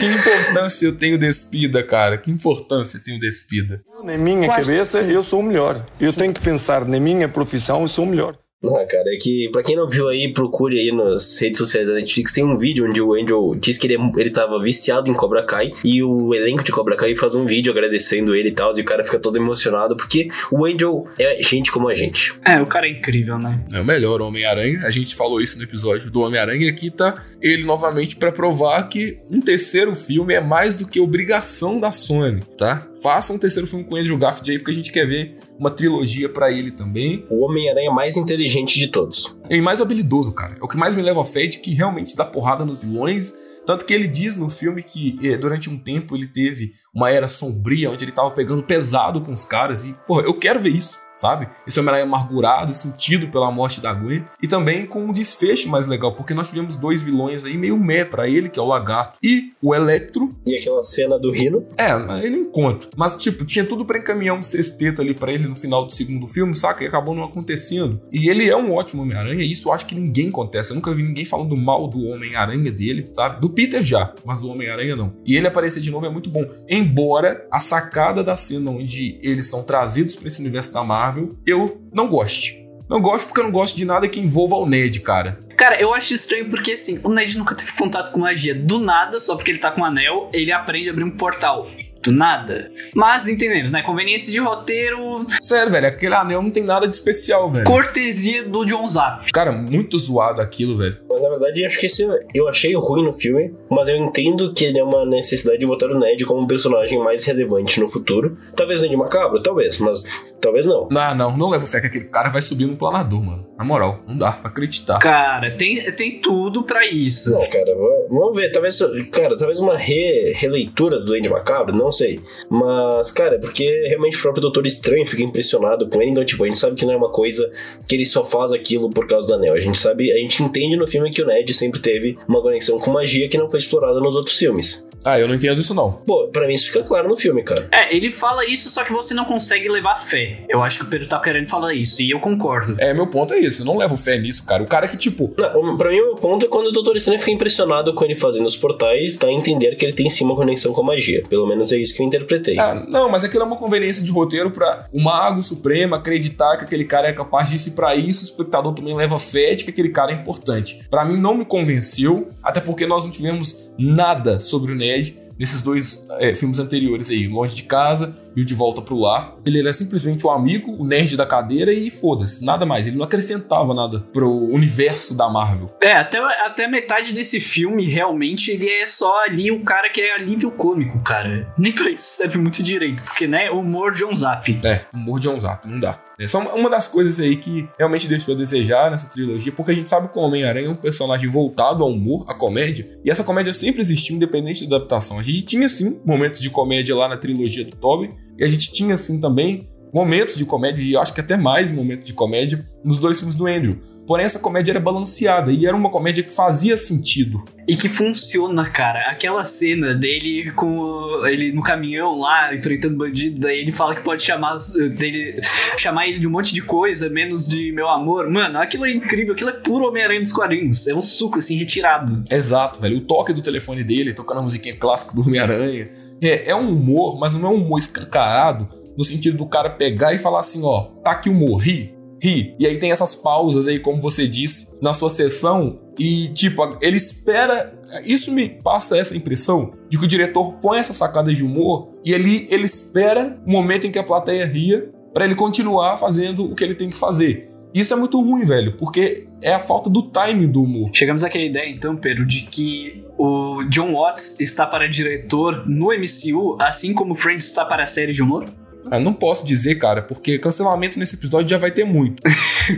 que importância eu tenho Despida, cara? Que importância eu tenho Despida? Na minha cabeça, eu sou o melhor. Eu tenho que pensar na minha profissão, eu sou o melhor. Ah, cara, é que pra quem não viu aí, procure aí nas redes sociais da Netflix. Tem um vídeo onde o Angel diz que ele, é, ele tava viciado em Cobra Kai e o elenco de Cobra Kai faz um vídeo agradecendo ele e tal. E o cara fica todo emocionado porque o Angel é gente como a gente. É, o cara é incrível, né? É o melhor Homem-Aranha. A gente falou isso no episódio do Homem-Aranha. E aqui tá ele novamente para provar que um terceiro filme é mais do que obrigação da Sony, tá? Faça um terceiro filme com o Andrew Garfield aí porque a gente quer ver uma trilogia para ele também. O Homem-Aranha mais inteligente de todos. E mais habilidoso, cara. É o que mais me leva a fé de que realmente dá porrada nos vilões. Tanto que ele diz no filme que eh, durante um tempo ele teve uma era sombria onde ele tava pegando pesado com os caras. E, pô, eu quero ver isso sabe? Esse Homem-Aranha amargurado e sentido pela morte da Gwen. E também com um desfecho mais legal, porque nós tivemos dois vilões aí meio meh pra ele, que é o Lagarto e o Electro. E aquela cena do Rino. É, ele encontra. Mas, tipo, tinha tudo pra encaminhar um sexteto ali para ele no final do segundo filme, saca? E acabou não acontecendo. E ele é um ótimo Homem-Aranha, e isso eu acho que ninguém acontece. Eu nunca vi ninguém falando mal do Homem-Aranha dele, sabe? Do Peter já, mas do Homem-Aranha não. E ele aparecer de novo é muito bom. Embora a sacada da cena onde eles são trazidos para esse universo da Marvel Marvel, eu não gosto. Não gosto porque eu não gosto de nada que envolva o Ned, cara. Cara, eu acho estranho porque assim, o Ned nunca teve contato com magia. Do nada, só porque ele tá com um anel, ele aprende a abrir um portal do nada. Mas entendemos, né? Conveniência de roteiro. Sério, velho, aquele anel não tem nada de especial, velho. Cortesia do John Zap. Cara, muito zoado aquilo, velho. Mas na verdade, acho que esse eu achei ruim no filme, mas eu entendo que ele é uma necessidade de botar o Ned como um personagem mais relevante no futuro. Talvez Ned Macabro, talvez, mas Talvez não. Ah, não, não levo fé que aquele cara vai subir no planador, mano. Na moral, não dá pra acreditar. Cara, tem, tem tudo pra isso. Não, cara, va- vamos ver. Talvez, cara, talvez uma re- releitura do Duende Macabro, não sei. Mas, cara, é porque realmente o próprio Doutor Estranho fica impressionado com ele. Então, tipo, a gente sabe que não é uma coisa que ele só faz aquilo por causa do anel. A gente sabe, a gente entende no filme que o Ned sempre teve uma conexão com magia que não foi explorada nos outros filmes. Ah, eu não entendo isso não. Pô, pra mim isso fica claro no filme, cara. É, ele fala isso, só que você não consegue levar fé. Eu acho que o Pedro tá querendo falar isso, e eu concordo. É, meu ponto é isso. Eu não levo fé nisso, cara. O cara que, tipo, Não, pra mim, o meu ponto é quando o Doutor Estranho fica impressionado com ele fazendo os portais, dá a entender que ele tem sim uma conexão com a magia. Pelo menos é isso que eu interpretei. Ah, não, mas aquilo é uma conveniência de roteiro pra o Mago Supremo acreditar que aquele cara é capaz disso e pra isso o espectador também leva fé de que aquele cara é importante. Pra mim não me convenceu, até porque nós não tivemos nada sobre o Ned nesses dois é, filmes anteriores aí, Longe de Casa e o De Volta pro Lar. Ele era simplesmente o amigo, o nerd da cadeira e foda-se, nada mais. Ele não acrescentava nada pro universo da Marvel. É, até, até metade desse filme, realmente, ele é só ali o cara que é alívio cômico, cara. Nem pra isso serve muito direito, porque, né, humor John Zap. É, humor de um zap, não dá. É só uma das coisas aí que realmente deixou a desejar nessa trilogia, porque a gente sabe que o Homem-Aranha é um personagem voltado ao humor, à comédia, e essa comédia sempre existiu, independente da adaptação. A gente tinha, sim, momentos de comédia lá na trilogia do Tobey, e a gente tinha, sim, também momentos de comédia, e acho que até mais momentos de comédia, nos dois filmes do Andrew. Porém, essa comédia era balanceada, e era uma comédia que fazia sentido. E que funciona, cara. Aquela cena dele com ele no caminhão lá, enfrentando bandido, daí ele fala que pode chamar dele, chamar ele de um monte de coisa, menos de meu amor. Mano, aquilo é incrível, aquilo é puro Homem-Aranha dos quadrinhos. É um suco, assim, retirado. Exato, velho. O toque do telefone dele, tocando a musiquinha clássica do Homem-Aranha. É, é um humor, mas não é um humor escancarado, no sentido do cara pegar e falar assim, ó, tá aqui o humor, ri. E aí tem essas pausas aí, como você disse, na sua sessão, e tipo, ele espera. Isso me passa essa impressão de que o diretor põe essa sacada de humor e ele, ele espera o momento em que a plateia ria pra ele continuar fazendo o que ele tem que fazer. Isso é muito ruim, velho, porque é a falta do timing do humor. Chegamos àquela ideia, então, Pedro, de que o John Watts está para diretor no MCU, assim como Friends está para a série de humor? Ah, não posso dizer, cara, porque cancelamento nesse episódio já vai ter muito.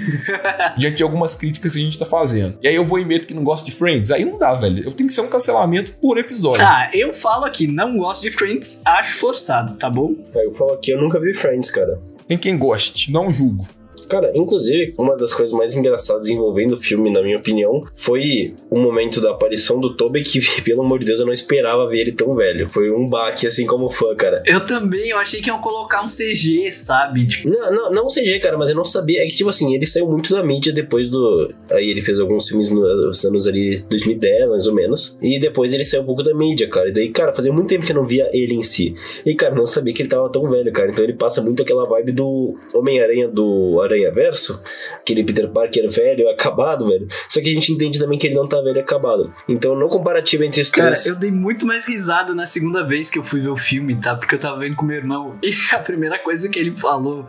Diante de algumas críticas que a gente tá fazendo. E aí eu vou e meto que não gosto de Friends. Aí não dá, velho. Eu tenho que ser um cancelamento por episódio. Ah, eu falo aqui, não gosto de Friends, acho forçado, tá bom? Aí eu falo aqui, eu nunca vi Friends, cara. Tem quem goste, não julgo. Cara, inclusive, uma das coisas mais engraçadas envolvendo o filme, na minha opinião, foi o momento da aparição do Toby, que, pelo amor de Deus, eu não esperava ver ele tão velho. Foi um baque, assim como fã, cara. Eu também, eu achei que iam colocar um CG, sabe? Tipo, Não, não, não CG, cara, mas eu não sabia. É que, tipo assim, ele saiu muito da mídia depois do. Aí ele fez alguns filmes nos anos ali 2010, mais ou menos. E depois ele saiu um pouco da mídia, cara. E daí, cara, fazia muito tempo que eu não via ele em si. E, cara, não sabia que ele tava tão velho, cara. Então ele passa muito aquela vibe do Homem-Aranha do Aranha Verso. Aquele Peter Parker velho, acabado, velho. Só que a gente entende também que ele não tá velho acabado. Então, no comparativo entre os cara, três. eu dei muito mais risada na segunda vez que eu fui ver o filme, tá? Porque eu tava vendo com meu irmão. E a primeira coisa que ele falou,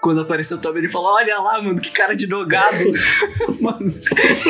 quando apareceu o Tom, ele falou: Olha lá, mano, que cara de drogado. mano,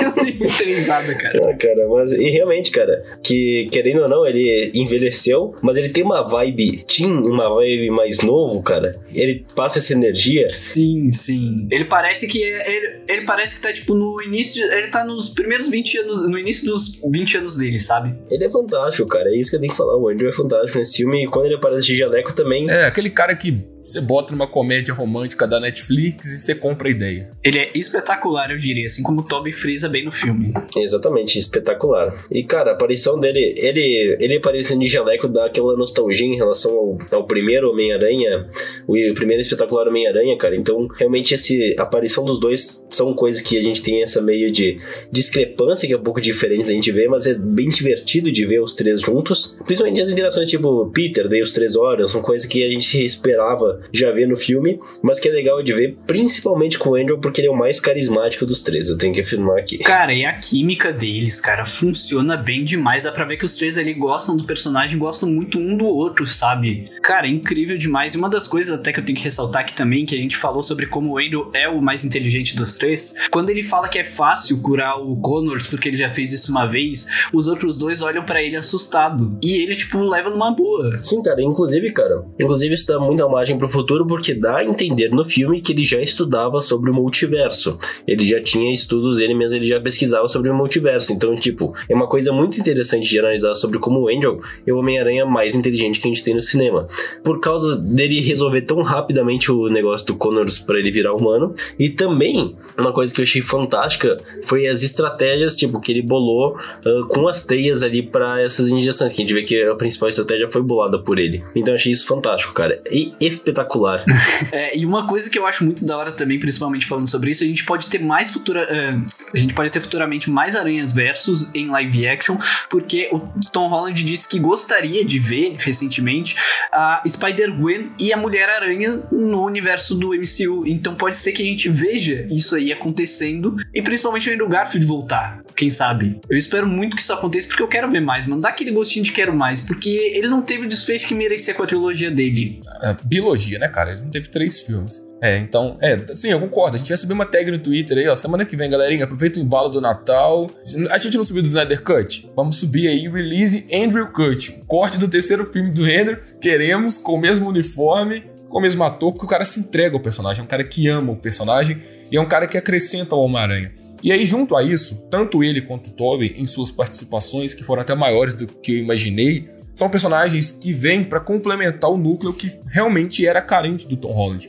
eu dei muita risada, cara. Ah, cara, mas e realmente, cara, que querendo ou não, ele envelheceu, mas ele tem uma vibe teen, uma vibe mais novo, cara. Ele passa essa energia. Sim, sim. Ele parece que é- ele, ele parece que tá tipo no início, ele tá nos primeiros 20 anos, no início dos 20 anos dele, sabe? Ele é fantástico, cara. É isso que eu tenho que falar. O Andrew é fantástico nesse filme. E quando ele aparece de jaleco também. É, aquele cara que você bota numa comédia romântica da Netflix e você compra a ideia. Ele é espetacular, eu diria, assim como o Toby frisa bem no filme. Exatamente, espetacular. E, cara, a aparição dele, ele, ele aparecendo de jaleco dá aquela nostalgia em relação ao, ao primeiro Homem-Aranha, o, o primeiro espetacular Homem-Aranha, cara. Então, realmente, esse, a aparição dos dois são coisas que a gente tem essa meio de discrepância, que é um pouco diferente da gente ver, mas é bem divertido de ver os três juntos. Principalmente as interações tipo Peter, daí os três Orions, são coisas que a gente esperava já ver no filme, mas que é legal de ver, principalmente com o Andrew, porque ele é o mais carismático dos três, eu tenho que afirmar aqui. Cara, e a química deles, cara, funciona bem demais. Dá pra ver que os três ali gostam do personagem, gostam muito um do outro, sabe? Cara, é incrível demais. E uma das coisas até que eu tenho que ressaltar aqui também, que a gente falou sobre como o Andrew é o mais inteligente dos três, quando ele fala que é fácil curar o Connors porque ele já fez isso uma vez, os outros dois olham pra ele assustado. E ele, tipo, leva numa boa. Sim, cara, inclusive, cara, inclusive isso dá muita margem pro futuro porque dá a entender no filme que ele já estudava sobre o multiverso. Ele já tinha estudos, ele mesmo ele já pesquisava sobre o multiverso. Então, tipo, é uma coisa muito interessante de analisar sobre como o Angel é o Homem-Aranha mais inteligente que a gente tem no cinema. Por causa dele resolver tão rapidamente o negócio do Connors para ele virar humano. E também, uma coisa que eu achei fantástica foi as estratégias, tipo, que ele bolou uh, com as teias ali para essas injeções. Que a gente vê que a principal estratégia foi bolada por ele. Então eu achei isso fantástico, cara. E espetacular. É, e uma coisa que eu acho muito da hora também, principalmente falando sobre isso, a gente pode ter mais futura. Uh, a gente pode ter futuramente mais Aranhas Versus em live action, porque o Tom Holland disse que gostaria de ver recentemente a Spider-Gwen e a Mulher-Aranha no universo do MCU. Então pode ser que a gente veja isso aí acontecendo e principalmente o Andrew Garfield voltar. Quem sabe? Eu espero muito que isso aconteça porque eu quero ver mais, mano. Dá aquele gostinho de quero mais, porque ele não teve o desfecho que merecia com a trilogia dele. É, biologia, né, cara? Ele não teve três filmes. É, então, é, sim, eu concordo. A gente vai subir uma tag no Twitter aí, ó. Semana que vem, galerinha, aproveita o embalo do Natal. A gente não subiu do Snyder Cut? Vamos subir aí, release Andrew Cut. Corte do terceiro filme do Andrew. Queremos com o mesmo uniforme, com o mesmo ator, porque o cara se entrega ao personagem. É um cara que ama o personagem e é um cara que acrescenta ao Homem-Aranha. E aí, junto a isso, tanto ele quanto o Tobey, em suas participações, que foram até maiores do que eu imaginei, são personagens que vêm para complementar o núcleo que realmente era carente do Tom Holland.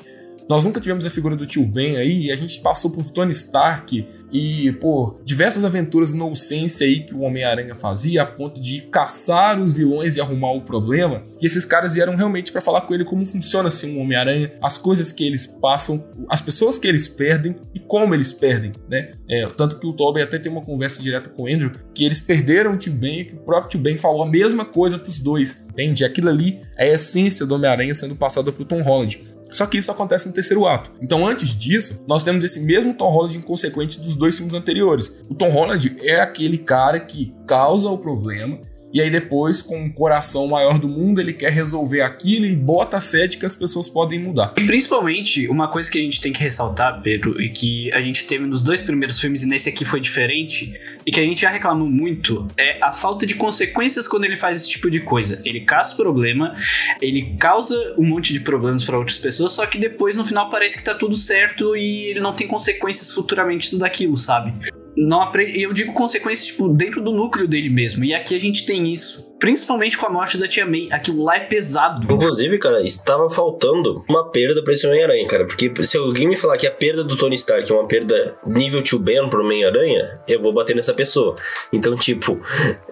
Nós nunca tivemos a figura do tio Ben aí, e a gente passou por Tony Stark e por diversas aventuras inocência aí que o Homem-Aranha fazia, a ponto de caçar os vilões e arrumar o problema. E esses caras vieram realmente para falar com ele como funciona assim um Homem-Aranha, as coisas que eles passam, as pessoas que eles perdem e como eles perdem, né? É, tanto que o Tobey até tem uma conversa direta com o Andrew que eles perderam o tio Ben e que o próprio tio Ben falou a mesma coisa pros dois, entende? Aquilo ali é a essência do Homem-Aranha sendo passada pro Tom Holland. Só que isso acontece no terceiro ato. Então, antes disso, nós temos esse mesmo Tom Holland inconsequente dos dois filmes anteriores. O Tom Holland é aquele cara que causa o problema e aí depois, com o coração maior do mundo, ele quer resolver aquilo e bota fé de que as pessoas podem mudar. E principalmente, uma coisa que a gente tem que ressaltar, Pedro, e que a gente teve nos dois primeiros filmes e nesse aqui foi diferente, e que a gente já reclamou muito, é a falta de consequências quando ele faz esse tipo de coisa. Ele caça o problema, ele causa um monte de problemas para outras pessoas, só que depois no final parece que tá tudo certo e ele não tem consequências futuramente daquilo, sabe? Não aprende. E eu digo consequências, tipo, dentro do núcleo dele mesmo. E aqui a gente tem isso. Principalmente com a morte da Tia May. Aquilo lá é pesado. Inclusive, cara, estava faltando uma perda pra esse Homem-Aranha, cara. Porque se alguém me falar que a perda do Tony Stark é uma perda nível Tio Ben pro Homem-Aranha, eu vou bater nessa pessoa. Então, tipo,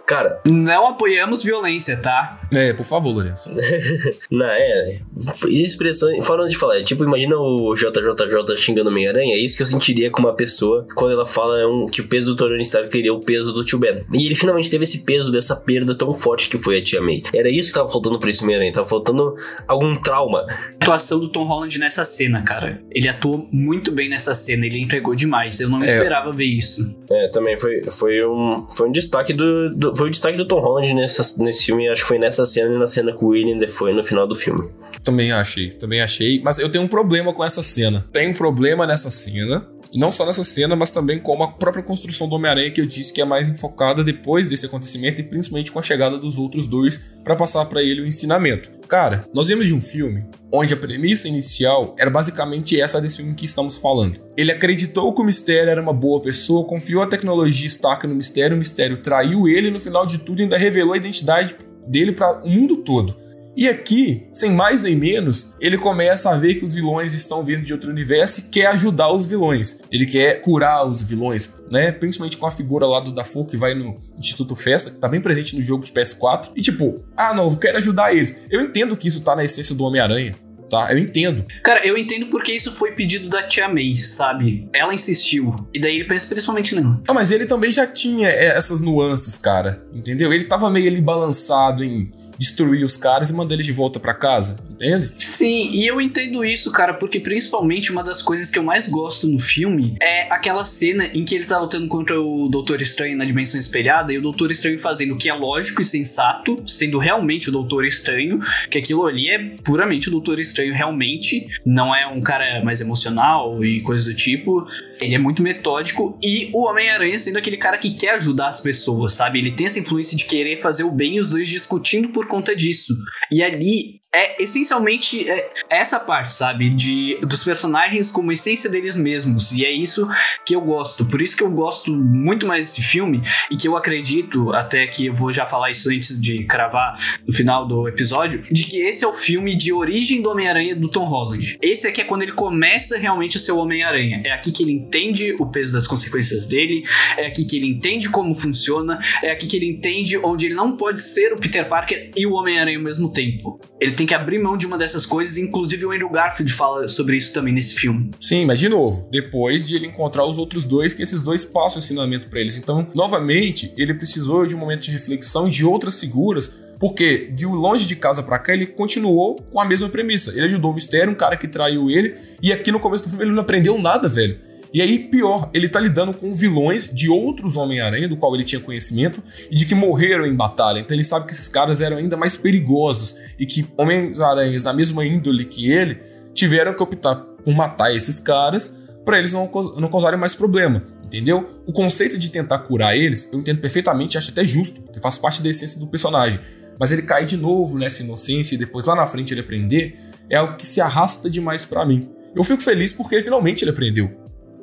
cara. Não apoiamos violência, tá? É, por favor, Lourenço. Não, é. Expressão. Forma de falar. É, tipo, imagina o JJJ xingando Homem-Aranha. É isso que eu sentiria com uma pessoa quando ela fala um, que o peso do Tony Stark teria o peso do Tio Ben. E ele finalmente teve esse peso dessa perda tão forte que foi a Tia May. Era isso que tava faltando pra esse Homem-Aranha. Tava faltando algum trauma. A atuação do Tom Holland nessa cena, cara. Ele atuou muito bem nessa cena. Ele entregou demais. Eu não É. esperava ver isso. É, também foi, foi, um, foi um destaque do, do- Foi o destaque do Tom Holland nessa, nesse filme. Acho que foi nessa cena e na cena com o William Defoe no final do filme. Também achei, também achei. Mas eu tenho um problema com essa cena. Tem um problema nessa cena. Não só nessa cena, mas também com a própria construção do Homem-Aranha, que eu disse que é mais enfocada depois desse acontecimento e principalmente com a chegada dos outros dois pra passar pra ele o ensinamento. Cara, nós vimos de um filme onde a premissa inicial era basicamente essa desse filme que estamos falando. Ele acreditou que o Mistério era uma boa pessoa, confiou a tecnologia Stark no Mistério, o Mistério traiu ele e no final de tudo ainda revelou a identidade dele para o mundo todo. E aqui, sem mais nem menos, ele começa a ver que os vilões estão vindo de outro universo e quer ajudar os vilões. Ele quer curar os vilões, né? Principalmente com a figura lá do Dafoe que vai no Instituto Festa, que tá bem presente no jogo de PS4. E tipo, ah não, eu quero ajudar eles. Eu entendo que isso tá na essência do Homem-Aranha, tá? Eu entendo. Cara, eu entendo porque isso foi pedido da Tia May, sabe? Ela insistiu. E daí ele pensa principalmente nela. Ah, mas ele também já tinha é, essas nuances, cara. Entendeu? Ele tava meio ali balançado em destruir os caras e mandar eles de volta pra casa, entende? Sim, e eu entendo isso, cara, porque principalmente uma das coisas que eu mais gosto no filme é aquela cena em que ele tá lutando contra o Doutor Estranho na dimensão espelhada e o Doutor Estranho fazendo o que é lógico e sensato, sendo realmente o Doutor Estranho, que aquilo ali é puramente o Doutor Estranho realmente, não é um cara mais emocional e coisa do tipo. Ele é muito metódico e o Homem-Aranha sendo aquele cara que quer ajudar as pessoas, sabe? Ele tem essa influência de querer fazer o bem e os dois discutindo por conta disso. E ali é essencialmente é, essa parte, sabe? De dos personagens como essência deles mesmos. E é isso que eu gosto. Por isso que eu gosto muito mais desse filme e que eu acredito, até que eu vou já falar isso antes de cravar no final do episódio, de que esse é o filme de origem do Homem-Aranha do Tom Holland. Esse aqui é quando ele começa realmente o Homem-Aranha. É aqui que ele entende o peso das consequências dele, é aqui que ele entende como funciona, é aqui que ele entende onde ele não pode ser o Peter Parker e o Homem-Aranha ao mesmo tempo. Ele tem que abrir mão de uma dessas coisas, inclusive o Andrew Garfield fala sobre isso também nesse filme. Sim, mas de novo, depois de ele encontrar os outros dois, que esses dois passam o ensinamento para eles. Então, novamente, ele precisou de um momento de reflexão de outras figuras porque de longe de casa para cá ele continuou com a mesma premissa. Ele ajudou o Mistério, um cara que traiu ele, e aqui no começo do filme ele não aprendeu nada, velho. E aí, pior, ele tá lidando com vilões de outros Homem-Aranha, do qual ele tinha conhecimento, e de que morreram em batalha. Então ele sabe que esses caras eram ainda mais perigosos e que Homens-Aranhas da mesma índole que ele tiveram que optar por matar esses caras para eles não, não causarem mais problema. Entendeu? O conceito de tentar curar eles, eu entendo perfeitamente, acho até justo, porque faz parte da essência do personagem. Mas ele cai de novo nessa inocência e depois lá na frente ele aprender, é algo que se arrasta demais para mim. Eu fico feliz porque finalmente ele aprendeu.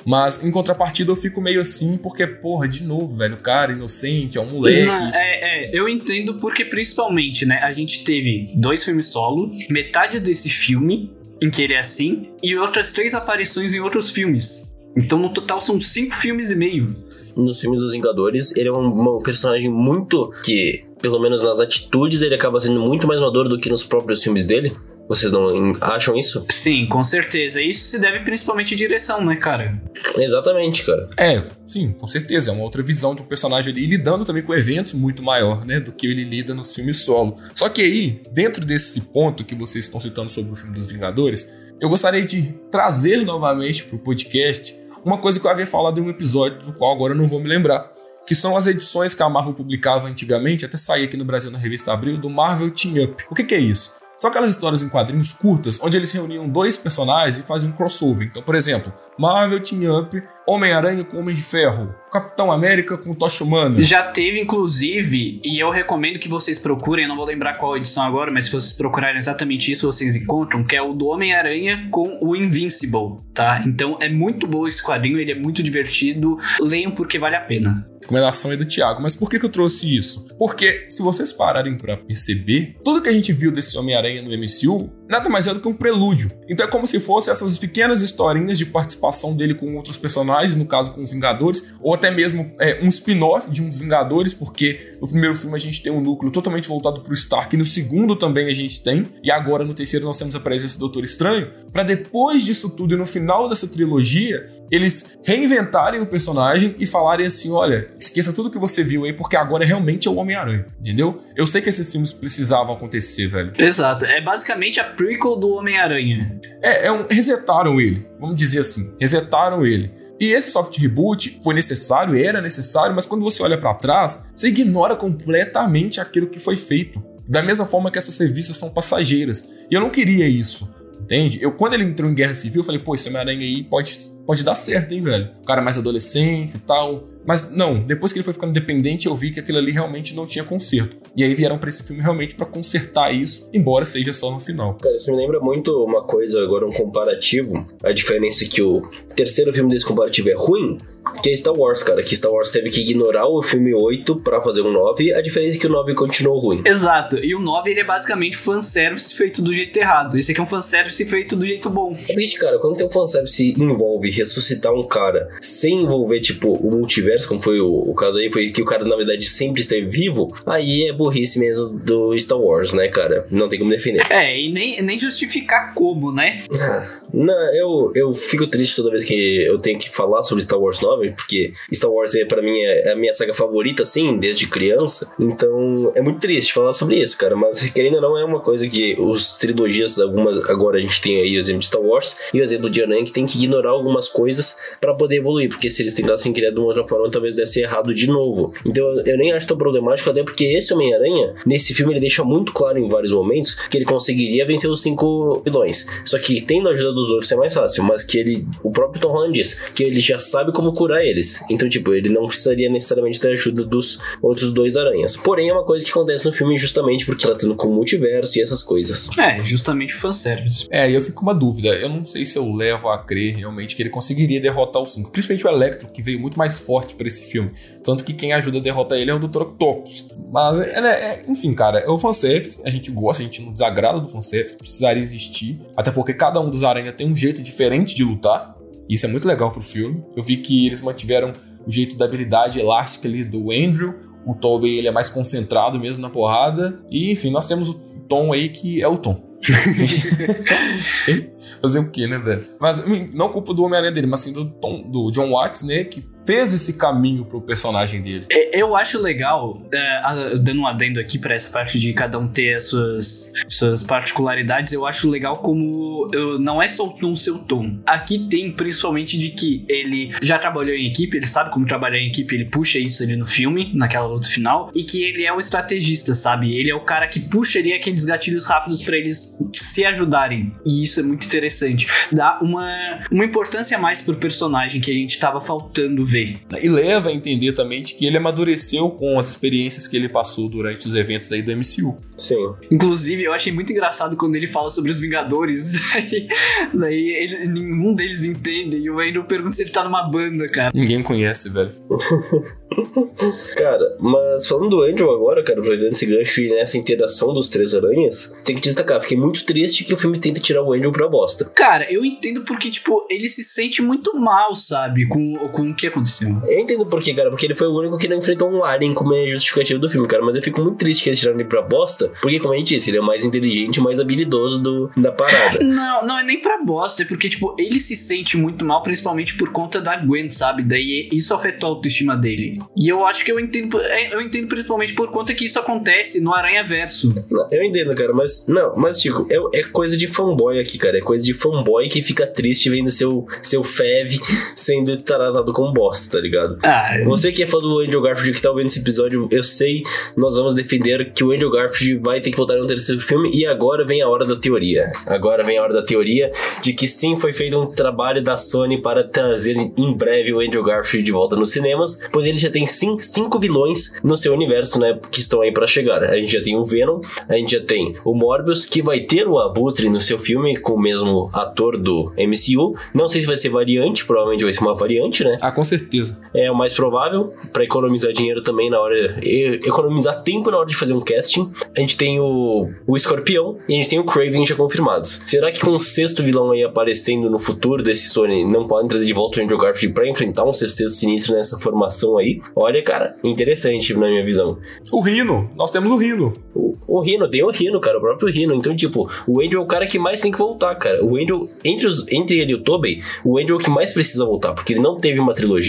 Mas em contrapartida eu fico meio assim, porque, porra, de novo, velho, o cara inocente, é um moleque. Não, é, é, eu entendo porque principalmente, né, a gente teve dois filmes solo, metade desse filme em que ele é assim, e outras três aparições em outros filmes. Então no total são cinco filmes e meio. Nos filmes dos Vingadores, ele é um, um personagem muito que, pelo menos nas atitudes, ele acaba sendo muito mais maduro do que nos próprios filmes dele. Vocês não acham isso? Sim, com certeza. Isso se deve principalmente à direção, né, cara? Exatamente, cara. É, sim, com certeza. É uma outra visão de um personagem ali lidando também com eventos muito maior, né, do que ele lida nos filmes solo. Só que aí, dentro desse ponto que vocês estão citando sobre o filme dos Vingadores, eu gostaria de trazer novamente para o podcast uma coisa que eu havia falado em um episódio do qual agora eu não vou me lembrar. Que são as edições que a Marvel publicava antigamente, até sair aqui no Brasil na revista Abril, do Marvel Team Up. O que, que é isso? São aquelas histórias em quadrinhos curtas, onde eles reuniam dois personagens e faziam um crossover. Então, por exemplo, Marvel Team Up, Homem-Aranha com Homem de Ferro, Capitão América com Tocha Humana. Já teve, inclusive, e eu recomendo que vocês procurem, não vou lembrar qual edição agora, mas se vocês procurarem exatamente isso, vocês encontram, que é o do Homem-Aranha com o Invincible, tá? Então é muito bom esse quadrinho, ele é muito divertido, leiam porque vale a pena. Recomendação é do Thiago, mas por que, que eu trouxe isso? Porque se vocês pararem para perceber, tudo que a gente viu desse Homem-Aranha no MCU nada mais é do que um prelúdio. Então é como se fossem essas pequenas historinhas de participação dele com outros personagens, no caso com os Vingadores, ou até mesmo é, um spin-off de uns Vingadores, porque no primeiro filme a gente tem um núcleo totalmente voltado pro Stark, e no segundo também a gente tem, e agora no terceiro nós temos a presença do Doutor Estranho, para depois disso tudo e no final dessa trilogia, eles reinventarem o personagem e falarem assim: olha, esqueça tudo que você viu aí, porque agora realmente é o Homem-Aranha, entendeu? Eu sei que esses filmes precisavam acontecer, velho. Exato, é basicamente a prequel do Homem-Aranha. É, é um, resetaram ele, vamos dizer assim, resetaram ele. E esse soft reboot foi necessário, era necessário, mas quando você olha para trás, você ignora completamente aquilo que foi feito. Da mesma forma que essas revistas são passageiras. E eu não queria isso. Entende? Eu, quando ele entrou em Guerra Civil, eu falei, pô, esse Homem-Aranha aí pode, pode dar certo, hein, velho? O cara é mais adolescente e tal. Mas não, depois que ele foi ficando independente, eu vi que aquilo ali realmente não tinha conserto. E aí vieram para esse filme realmente para consertar isso, embora seja só no final. Cara, isso me lembra muito uma coisa, agora um comparativo. A diferença é que o terceiro filme desse comparativo é ruim, que é Star Wars, cara. Que Star Wars teve que ignorar o filme 8 para fazer um 9. A diferença é que o 9 continuou ruim. Exato. E o 9 ele é basicamente fanservice feito do jeito errado. Esse aqui é um fanservice feito do jeito bom. Porque, cara, quando tem um fanservice envolve ressuscitar um cara sem envolver, tipo, o multiverso, como foi o, o caso aí, foi que o cara, na verdade, sempre esteve vivo, aí é burrice mesmo do Star Wars, né, cara? Não tem como defender. É, e nem, nem justificar como, né? Não, eu, eu fico triste toda vez que eu tenho que falar sobre Star Wars 9, porque Star Wars é, para mim é a minha saga favorita, assim, desde criança. Então é muito triste falar sobre isso, cara. Mas querendo ou não, é uma coisa que os trilogias, algumas agora a gente tem aí o exemplo de Star Wars e o exemplo de Aranha que tem que ignorar algumas algumas coisas para poder evoluir, porque se eles tentassem criar de uma outra forma, talvez desse errado de novo. Então eu nem acho tão problemático, até porque esse Homem-Aranha, nesse filme, ele deixa muito claro em vários momentos que ele conseguiria vencer os cinco vilões. Só que tendo a ajuda dos outros é mais fácil, mas que ele, o próprio Tom Holland diz, que ele já sabe como curar eles. Então, tipo, ele não precisaria necessariamente ter ajuda dos outros dois aranhas. Porém, é uma coisa que acontece no filme justamente porque tratando com o multiverso e essas coisas. É, justamente fanservice. É, e eu fico com uma dúvida. Eu não sei se eu levo a crer realmente que ele conseguiria derrotar os cinco. Principalmente o Electro, que veio muito mais forte pra esse filme. Tanto que quem ajuda a derrotar ele é o Dr. Octopus. Mas, é, é, enfim, cara, é o fanservice. A gente gosta, a gente não desagrada do fanservice. Precisaria existir. Até porque cada um dos aranha tem um jeito diferente de lutar. Isso é muito legal pro filme. Eu vi que eles mantiveram o jeito da habilidade elástica ali do Andrew. O Tobey ele é mais concentrado mesmo na porrada. E enfim, nós temos o Tom aí que é o Tom. Fazer o quê, né, velho? Mas não culpa do Homem-Aranha dele, mas sim do, Tom, do John Watts, né? Que fez esse caminho pro personagem dele. Eu acho legal, é, dando um adendo aqui para essa parte de cada um ter as suas, suas particularidades, eu acho legal como eu, não é só o seu tom. Aqui tem principalmente de que ele já trabalhou em equipe, ele sabe como trabalhar em equipe, ele puxa isso ali no filme, naquela luta final, e que ele é o estrategista, sabe? Ele é o cara que puxa ali aqueles gatilhos rápidos para eles se ajudarem. E isso é muito interessante. Dá uma, uma importância a mais pro personagem que a gente tava faltando ver ver. E leva a entender também de que ele amadureceu com as experiências que ele passou durante os eventos aí do MCU. Sim. Inclusive, eu achei muito engraçado quando ele fala sobre os Vingadores. Daí, daí ele, nenhum deles entende. E o Andrew pergunta se ele tá numa banda, cara. Ninguém conhece, velho. cara, mas falando do Andrew agora, cara, aproveitando esse gancho e nessa interação dos três aranhas, tem que destacar, fiquei muito triste que o filme tenta tirar o Andrew pra bosta. Cara, eu entendo porque, tipo, ele se sente muito mal, sabe, com, com o que aconteceu. Eu entendo por quê, cara, porque ele foi o único que não enfrentou um alien como é justificativo do filme, cara, mas eu fico muito triste que eles tiraram ele pra bosta, porque, como a gente disse, ele é o mais inteligente e mais habilidoso do, da parada. Não, não é nem pra bosta, é porque, tipo, ele se sente muito mal, principalmente por conta da Gwen, sabe? Daí isso afetou a autoestima dele. E eu acho que eu entendo, é, eu entendo principalmente por conta que isso acontece no Aranha Verso. Eu entendo, cara, mas não, mas Chico, é, é coisa de fanboy aqui, cara. É coisa de fanboy que fica triste vendo seu, seu Fev sendo tratado como bosta, tá ligado? Ah, Você que é fã do Andrew Garfield que tá ouvindo esse episódio, eu sei, nós vamos defender que o Andrew Garfield vai ter que voltar no terceiro filme e agora vem a hora da teoria. Agora vem a hora da teoria de que sim, foi feito um trabalho da Sony para trazer em breve o Andrew Garfield de volta nos cinemas, pois ele já tem sim, cinco vilões no seu universo, né, que estão aí para chegar. A gente já tem o Venom, a gente já tem o Morbius, que vai ter o Abutre no seu filme com o mesmo ator do MCU. Não sei se vai ser variante, provavelmente vai ser uma variante, né? Ah, com certeza. É o mais provável, para economizar dinheiro também na hora. economizar tempo na hora de fazer um casting. A gente tem o, o Escorpião e a gente tem o Craven já confirmados. Será que com o sexto vilão aí aparecendo no futuro desse Sony, não podem trazer de volta o Andrew Garfield pra enfrentar um sexteto sinistro nessa formação aí? Olha, cara, interessante na minha visão. O Rino, nós temos o Rino. O, o Rino, tem o Rino, cara, o próprio Rino. Então, tipo, o Andrew é o cara que mais tem que voltar, cara. O Andrew, entre, os, entre ele e o Tobey, o Andrew é o que mais precisa voltar, porque ele não teve uma trilogia,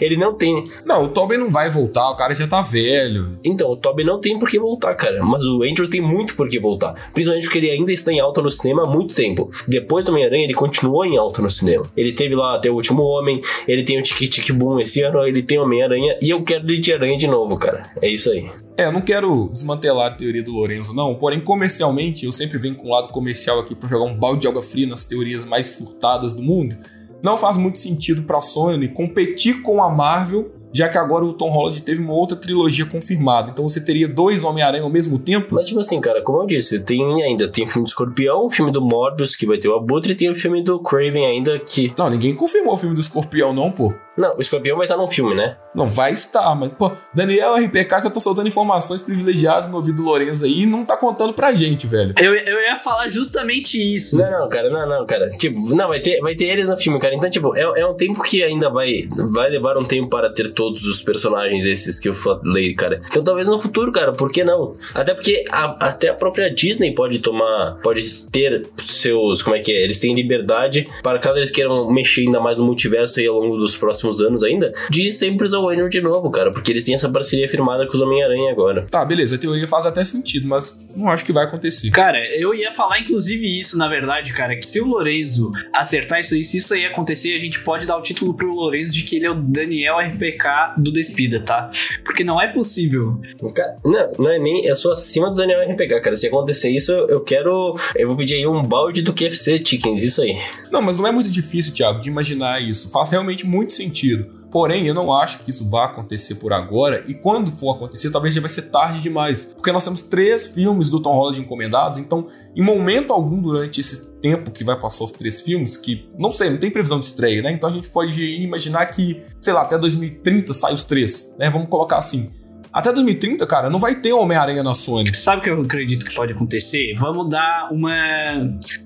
ele não tem. Não, o Tobey não vai voltar, o cara já tá velho. Então, o Tobey não tem por que voltar, cara. Mas o Andrew tem muito por que voltar. Principalmente porque ele ainda está em alta no cinema há muito tempo. Depois do Homem-Aranha, ele continuou em alta no cinema. Ele teve lá até o último Homem, ele tem o Tic Tic Boom esse ano, ele tem o Homem-Aranha, e eu quero ele de aranha de novo, cara. É isso aí. É, eu não quero desmantelar a teoria do Lorenzo, não. Porém, comercialmente, eu sempre venho com um lado comercial aqui pra jogar um balde de água fria nas teorias mais surtadas do mundo. Não faz muito sentido pra Sony competir com a Marvel, já que agora o Tom Holland teve uma outra trilogia confirmada. Então você teria dois Homem-Aranha ao mesmo tempo? Mas, tipo assim, cara, como eu disse, tem ainda tem o filme do Escorpião, o filme do Morbius, que vai ter o Abutre, e tem o filme do Craven ainda, que. Não, ninguém confirmou o filme do Escorpião, não, pô. Não, o Escorpião vai estar num filme, né? Não, vai estar, mas, pô, Daniel RPK já tá soltando informações privilegiadas no ouvido do Lorenzo aí e não tá contando pra gente, velho. eu, eu ia falar justamente isso. Não, não, cara, não, não, cara. Tipo, não, vai ter, vai ter eles no filme, cara. Então, tipo, é, é um tempo que ainda vai, vai levar um tempo para ter todos os personagens esses que eu falei, cara. Então, talvez no futuro, cara, por que não? Até porque a- até a própria Disney pode tomar, pode ter seus, como é que é? Eles têm liberdade para caso eles queiram mexer ainda mais no multiverso aí ao longo dos próximos próximos anos ainda, de sempre usar o Andrew de novo, cara, porque eles têm essa parceria firmada com os Homem-Aranha agora. Tá, beleza, a teoria faz até sentido, mas não acho que vai acontecer. Cara, eu ia falar inclusive isso, na verdade, cara, que se o Lorenzo acertar isso aí, se isso aí acontecer, a gente pode dar o título pro Lorenzo de que ele é o Daniel RPK do Despida, tá? Porque não é possível. Cara, não, não é nem. Eu sou acima do Daniel RPK, cara. Se acontecer isso, eu quero. Eu vou pedir aí um balde do QFC Chickens, isso aí. Não, mas não é muito difícil, Thiago, de imaginar isso. Faz realmente muito sentido. Porém, eu não acho que isso vá acontecer por agora. E quando for acontecer, talvez já vai ser tarde demais. Porque nós temos três filmes do Tom Holland encomendados. Então, em momento algum durante esse tempo que vai passar os três filmes, que não sei, não tem previsão de estreia, né? Então a gente pode imaginar que, sei lá, até 2030 sai os três, né? Vamos colocar assim. Até 2030, cara, não vai ter Homem-Aranha na Sony. Sabe o que eu acredito que pode acontecer? Vamos dar uma,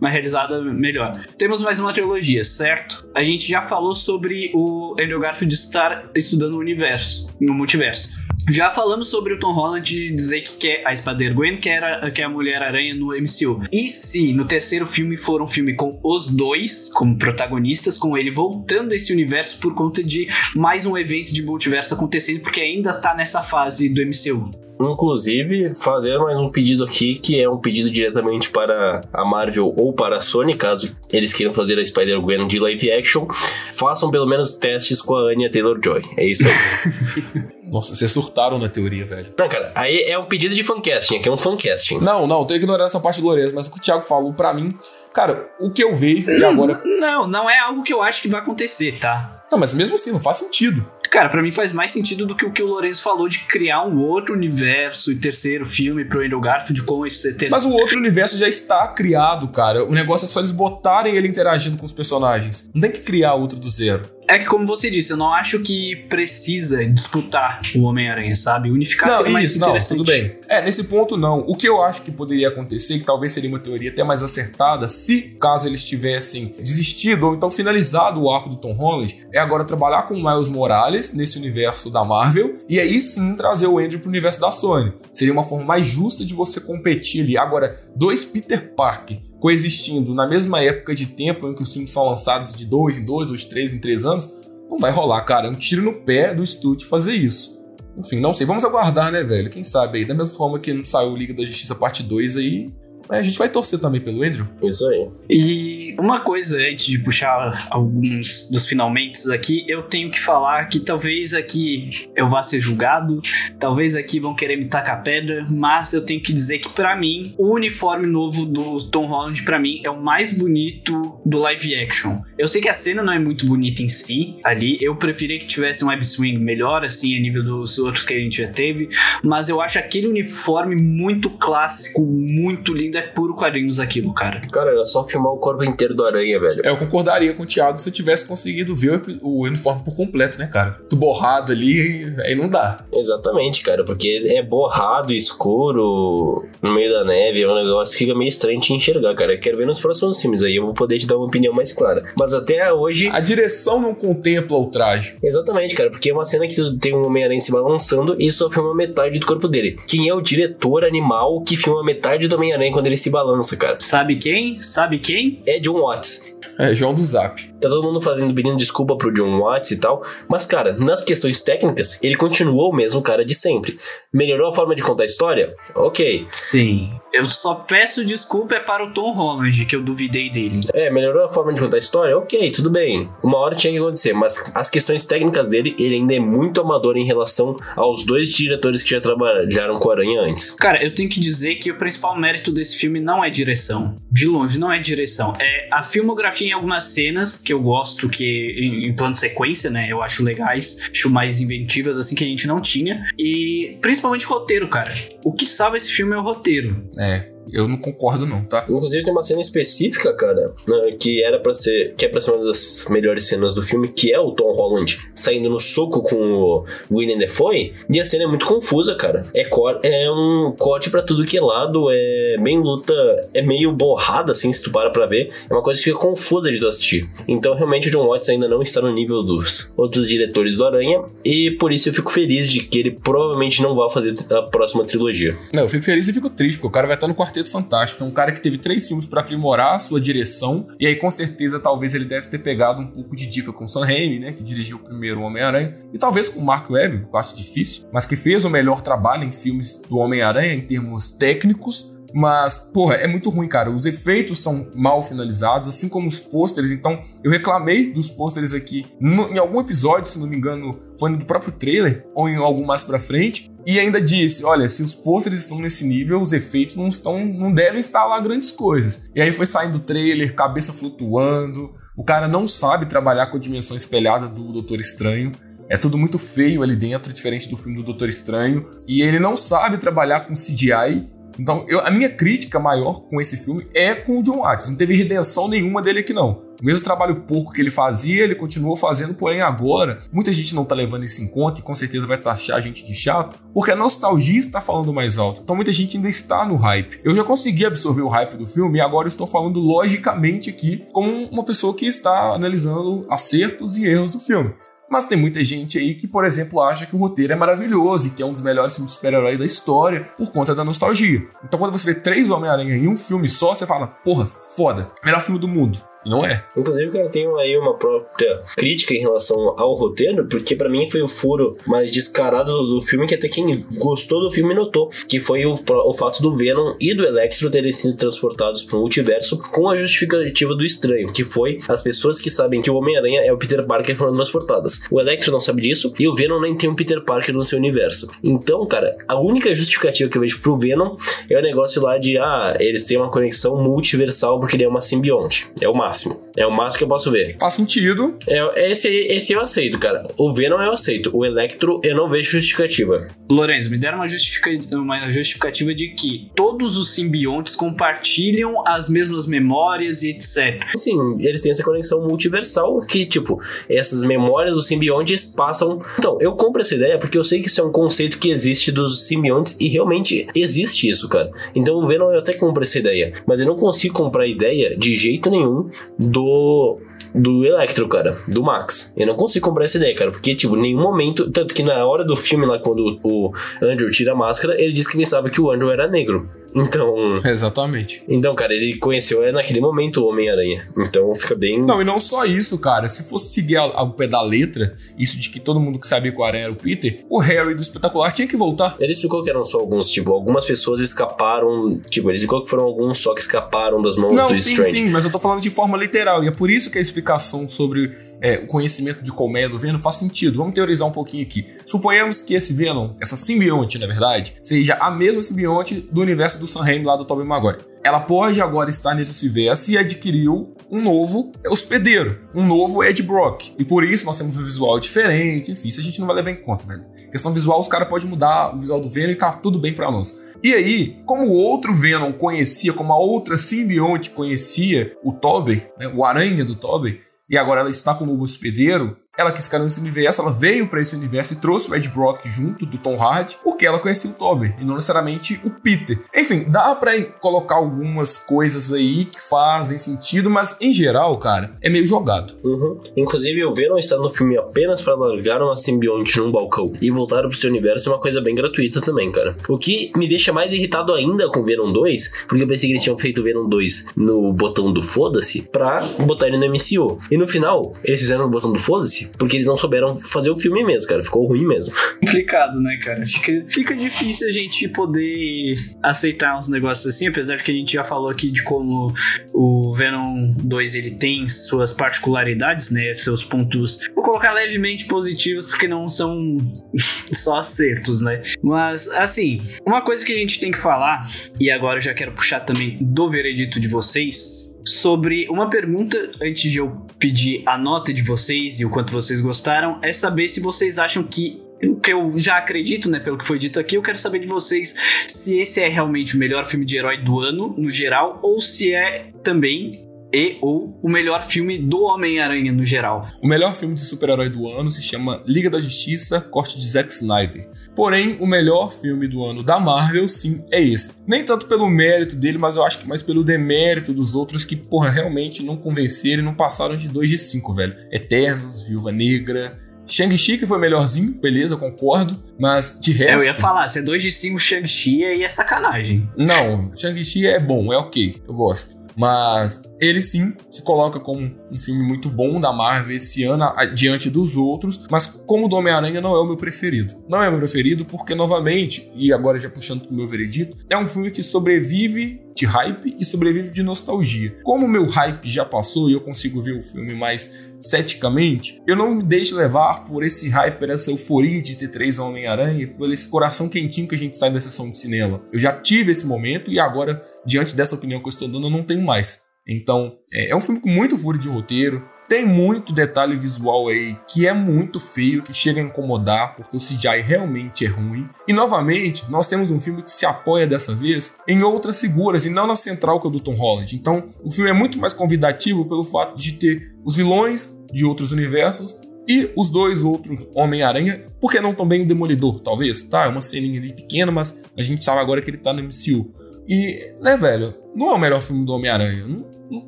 uma realizada melhor. Temos mais uma trilogia, certo? A gente já falou sobre o Andrew Garfield estar estudando o universo, no multiverso. Já falamos sobre o Tom Holland dizer que quer a Spider-Gwen, que, era, que é a Mulher-Aranha no MCU. E se no terceiro filme for um filme com os dois como protagonistas, com ele voltando a esse universo por conta de mais um evento de multiverso acontecendo, porque ainda tá nessa fase do MCU. Inclusive, fazer mais um pedido aqui, que é um pedido diretamente para a Marvel ou para a Sony, caso eles queiram fazer a Spider-Gwen de live action. Façam pelo menos testes com a Anya Taylor-Joy. É isso aí. Nossa, vocês surtaram na teoria, velho. Não, cara, aí é um pedido de fancasting, aqui é um fancasting. Não, não, tô ignorando essa parte do Lourenço, mas o que o Thiago falou pra mim, cara, o que eu vejo e agora. Não, não é algo que eu acho que vai acontecer, tá? Não, mas mesmo assim, não faz sentido. Cara, para mim faz mais sentido do que o que o Lourenço falou de criar um outro universo e terceiro filme pro Andrew Garfield com esse terceiro. Mas o outro universo já está criado, cara. O negócio é só eles botarem ele interagindo com os personagens. Não tem que criar outro do zero. É que, como você disse, eu não acho que precisa disputar o Homem-Aranha, sabe? Unificar não, seria mais isso, não, tudo bem. É, nesse ponto não. O que eu acho que poderia acontecer, que talvez seria uma teoria até mais acertada, se caso eles tivessem desistido ou então finalizado o arco do Tom Holland, é agora trabalhar com o Miles Morales nesse universo da Marvel e aí sim trazer o Andrew pro universo da Sony. Seria uma forma mais justa de você competir ali. Agora, dois Peter Parker coexistindo na mesma época de tempo em que os filmes são lançados de dois em dois ou de três em três anos, não vai rolar, cara. É um tiro no pé do estúdio fazer isso. Enfim, não sei. Vamos aguardar, né, velho? Quem sabe aí. Da mesma forma que não saiu Liga da Justiça Parte 2 aí, a gente vai torcer também pelo Andrew. Isso aí. E uma coisa, antes de puxar alguns dos finalmente aqui, eu tenho que falar que talvez aqui eu vá ser julgado, talvez aqui vão querer me tacar pedra, mas eu tenho que dizer que para mim, o uniforme novo do Tom Holland para mim é o mais bonito do live action. Eu sei que a cena não é muito bonita em si, ali, eu preferia que tivesse um web swing melhor, assim, a nível dos outros que a gente já teve, mas eu acho aquele uniforme muito clássico, muito lindo, é puro quadrinhos aquilo, cara. Cara, era só filmar o corpo inteiro do Aranha, velho. É, eu concordaria com o Thiago se eu tivesse conseguido ver o, o uniforme por completo, né, cara? Tudo borrado ali, aí não dá. Exatamente, cara, porque é borrado, escuro, no meio da neve, é um negócio que fica meio estranho de enxergar, cara. Eu quero ver nos próximos filmes aí, eu vou poder te dar uma opinião mais clara. Mas até hoje. A direção não contempla o traje. Exatamente, cara, porque é uma cena que tu tem um Homem-Aranha se balançando e só filma metade do corpo dele. Quem é o diretor animal que filma metade do Homem-Aranha quando ele se balança, cara? Sabe quem? Sabe quem? É John Watts. É, João do Zap. Tá todo mundo fazendo pedindo desculpa pro John Watts e tal. Mas, cara, nas questões técnicas, ele continuou o mesmo cara de sempre. Melhorou a forma de contar a história? Ok. Sim. Eu só peço desculpa é para o Tom Holland, que eu duvidei dele. É, melhorou a forma de contar a história? Ok, tudo bem. Uma hora tinha que acontecer, mas as questões técnicas dele, ele ainda é muito amador em relação aos dois diretores que já trabalharam com a Aranha antes. Cara, eu tenho que dizer que o principal mérito desse filme não é direção. De longe, não é direção. É a filmografia em algumas cenas que eu gosto, que em, em plano sequência, né? Eu acho legais, acho mais inventivas, assim, que a gente não tinha. E principalmente roteiro, cara. O que salva esse filme é o roteiro. É, eu não concordo não, tá? Inclusive tem uma cena específica, cara, né, que era para ser, que é pra ser uma das melhores cenas do filme, que é o Tom Holland saindo no soco com o William Defoe, e a cena é muito confusa, cara. É, cor, é um corte para tudo que é lado, é bem luta, é meio borrada, assim, se tu para pra ver. É uma coisa que fica confusa de tu assistir. Então, realmente, o John Watts ainda não está no nível dos outros diretores do Aranha, e por isso eu fico feliz de que ele provavelmente não vai fazer a próxima trilogia. Não, eu fico feliz e fico triste, porque o cara vai estar no quarto Quarteto Fantástico. É um cara que teve três filmes para aprimorar a sua direção, e aí com certeza talvez ele deve ter pegado um pouco de dica com Sam Raimi, né, que dirigiu o primeiro Homem-Aranha, e talvez com o Mark Webb, que eu acho difícil, mas que fez o melhor trabalho em filmes do Homem-Aranha em termos técnicos. Mas, porra, é muito ruim, cara. Os efeitos são mal finalizados, assim como os pôsteres. Então, eu reclamei dos pôsteres aqui no, em algum episódio, se não me engano, foi no próprio trailer, ou em algum mais pra frente. E ainda disse: olha, se os pôsteres estão nesse nível, os efeitos não estão. não devem estar lá grandes coisas. E aí foi saindo o trailer, cabeça flutuando. O cara não sabe trabalhar com a dimensão espelhada do Doutor Estranho. É tudo muito feio ali dentro, diferente do filme do Doutor Estranho. E ele não sabe trabalhar com CGI então, eu, a minha crítica maior com esse filme é com o John Watts. Não teve redenção nenhuma dele aqui, não. O mesmo trabalho pouco que ele fazia, ele continuou fazendo, porém agora, muita gente não tá levando isso em conta e com certeza vai taxar a gente de chato, porque a nostalgia está falando mais alto. Então muita gente ainda está no hype. Eu já consegui absorver o hype do filme e agora estou falando logicamente aqui como uma pessoa que está analisando acertos e erros do filme. Mas tem muita gente aí que, por exemplo, acha que o roteiro é maravilhoso e que é um dos melhores filmes super-herói da história por conta da nostalgia. Então, quando você vê três Homem-Aranha em um filme só, você fala, porra, foda, melhor filme do mundo. Não é. Inclusive, eu tenho aí uma própria crítica em relação ao roteiro, porque para mim foi o furo mais descarado do filme, que até quem gostou do filme notou, que foi o, o fato do Venom e do Electro terem sido transportados para o multiverso com a justificativa do estranho, que foi as pessoas que sabem que o Homem-Aranha é o Peter Parker foram transportadas. O Electro não sabe disso e o Venom nem tem um Peter Parker no seu universo. Então, cara, a única justificativa que eu vejo pro Venom é o negócio lá de, ah, eles têm uma conexão multiversal porque ele é uma simbionte. É o máximo máximo. É o máximo que eu posso ver. Faz sentido. É, esse, esse eu aceito, cara. O Venom eu aceito. O Electro eu não vejo justificativa. Lorenzo, me deram uma, justifica uma justificativa de que todos os simbiontes compartilham as mesmas memórias e etc. Sim, eles têm essa conexão multiversal que, tipo, essas memórias dos simbiontes passam. Então, eu compro essa ideia porque eu sei que isso é um conceito que existe dos simbiontes e realmente existe isso, cara. Então o Venom eu até compro essa ideia. Mas eu não consigo comprar a ideia de jeito nenhum do do Electro, cara, do Max. Eu não consigo comprar essa ideia, cara, porque, tipo, em nenhum momento. Tanto que na hora do filme lá, quando o Andrew tira a máscara, ele disse que pensava que o Andrew era negro. Então. Exatamente. Então, cara, ele conheceu é naquele momento o Homem-Aranha. Então fica bem. Não, e não só isso, cara. Se fosse seguir ao, pé da letra, isso de que todo mundo que sabia que o Aranha era o Peter, o Harry do espetacular tinha que voltar. Ele explicou que eram só alguns, tipo, algumas pessoas escaparam. Tipo, ele explicou que foram alguns só que escaparam das mãos não, do sim, Strange. Sim, mas eu tô falando de forma literal. E é por isso que a explicação sobre é, o conhecimento de colmeia do Venom faz sentido. Vamos teorizar um pouquinho aqui. Suponhamos que esse Venom, essa simbionte, na verdade, seja a mesma simbionte do universo do Sam Raimi lá do Tobey Maguire. Ela pode agora estar nesse universo e adquiriu um novo hospedeiro, um novo Ed Brock. E por isso nós temos um visual diferente, enfim, isso a gente não vai levar em conta, velho. Questão visual, os caras podem mudar o visual do Venom e tá tudo bem para nós. E aí, como o outro Venom conhecia, como a outra simbionte conhecia o Tobey, né, o aranha do Tobey, e agora ela está como hospedeiro, ela quis ficar nesse universo, ela veio para esse universo e trouxe o Ed Brock junto do Tom Hardy, porque ela conhecia o Toby e não necessariamente o Peter. Enfim, dá para colocar algumas coisas aí que fazem sentido, mas em geral, cara, é meio jogado. Uhum. Inclusive, o Venom está no filme apenas para largar uma simbionte num balcão e voltar pro seu universo é uma coisa bem gratuita também, cara. O que me deixa mais irritado ainda com Venom 2, porque eu pensei que eles tinham feito Venom 2 no botão do foda-se pra botar ele no MCU. E no final, eles fizeram o botão do foda-se porque eles não souberam fazer o filme mesmo, cara. Ficou ruim mesmo. Complicado, né, cara? Fica, fica difícil a gente poder aceitar uns negócios assim, apesar que a gente já falou aqui de como o Venom 2 ele tem suas particularidades, né? Seus pontos, vou colocar levemente positivos, porque não são só acertos, né? Mas, assim, uma coisa que a gente tem que falar, e agora eu já quero puxar também do veredito de vocês, sobre uma pergunta antes de eu pedir a nota de vocês e o quanto vocês gostaram, é saber se vocês acham que o que eu já acredito, né, pelo que foi dito aqui, eu quero saber de vocês se esse é realmente o melhor filme de herói do ano, no geral, ou se é também e ou o melhor filme do Homem-Aranha no geral. O melhor filme de super-herói do ano se chama Liga da Justiça, corte de Zack Snyder. Porém, o melhor filme do ano da Marvel, sim, é esse. Nem tanto pelo mérito dele, mas eu acho que mais pelo demérito dos outros que, porra, realmente não convenceram e não passaram de 2 de 5, velho. Eternos, Viúva Negra, Shang-Chi que foi melhorzinho, beleza, concordo. Mas de resto. Eu ia falar, se é 2 de 5 Shang-Chi, aí é sacanagem. Não, Shang-Chi é bom, é ok, eu gosto. Mas ele sim se coloca como um filme muito bom da Marvel esse ano, diante dos outros. Mas como o do Homem-Aranha não é o meu preferido. Não é o meu preferido porque, novamente, e agora já puxando pro meu veredito, é um filme que sobrevive de hype e sobrevive de nostalgia. Como o meu hype já passou e eu consigo ver o filme mais ceticamente, eu não me deixo levar por esse hype, por essa euforia de ter três Homem-Aranha, por esse coração quentinho que a gente sai da sessão de cinema. Eu já tive esse momento e agora, diante dessa opinião que eu estou dando, eu não tenho mais. Então, é, é um filme com muito furo de roteiro, tem muito detalhe visual aí que é muito feio, que chega a incomodar, porque o CGI realmente é ruim. E novamente, nós temos um filme que se apoia dessa vez em outras figuras e não na central que é do Tom Holland. Então, o filme é muito mais convidativo pelo fato de ter os vilões de outros universos e os dois outros Homem-Aranha, porque não também o Demolidor, talvez, tá? É uma ceninha ali pequena, mas a gente sabe agora que ele tá no MCU. E, né, velho, não é o melhor filme do Homem-Aranha.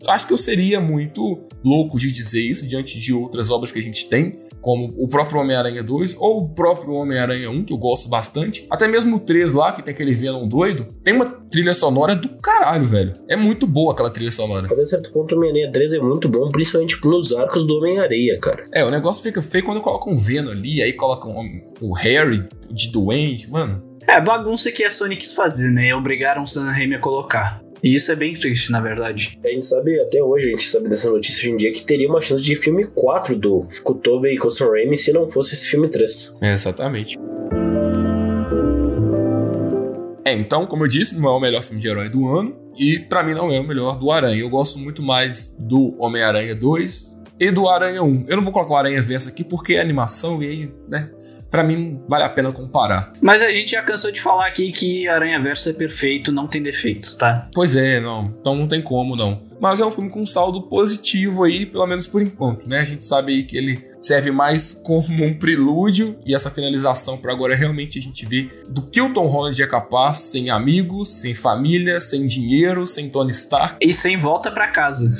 Acho que eu seria muito louco de dizer isso diante de outras obras que a gente tem, como o próprio Homem-Aranha 2 ou o próprio Homem-Aranha 1, que eu gosto bastante. Até mesmo o 3 lá, que tem aquele Venom doido, tem uma trilha sonora do caralho, velho. É muito boa aquela trilha sonora. Até certo ponto, o Homem-Aranha 3 é muito bom, principalmente nos arcos do Homem-Areia, cara. É, o negócio fica feio quando colocam um Venom ali, aí colocam o Harry de doente, mano. É, bagunça que a Sony quis fazer, né? Obrigaram o Sam Raimi a colocar. E isso é bem triste, na verdade. A gente sabe, até hoje, a gente sabe dessa notícia hoje em dia, que teria uma chance de filme 4 do Kutobe e Sam Raimi se não fosse esse filme 3. É, exatamente. É, então, como eu disse, não é o melhor filme de herói do ano. E para mim não é o melhor do Aranha. Eu gosto muito mais do Homem-Aranha 2 e do Aranha 1. Eu não vou colocar o Aranha Verso aqui porque é animação e aí, né? Para mim vale a pena comparar. Mas a gente já cansou de falar aqui que Aranha Verso é perfeito, não tem defeitos, tá? Pois é, não. Então não tem como não. Mas é um filme com um saldo positivo aí, pelo menos por enquanto, né? A gente sabe aí que ele serve mais como um prelúdio e essa finalização para agora realmente a gente ver do que o Tom Holland é capaz sem amigos, sem família, sem dinheiro, sem Tony Stark e sem volta para casa.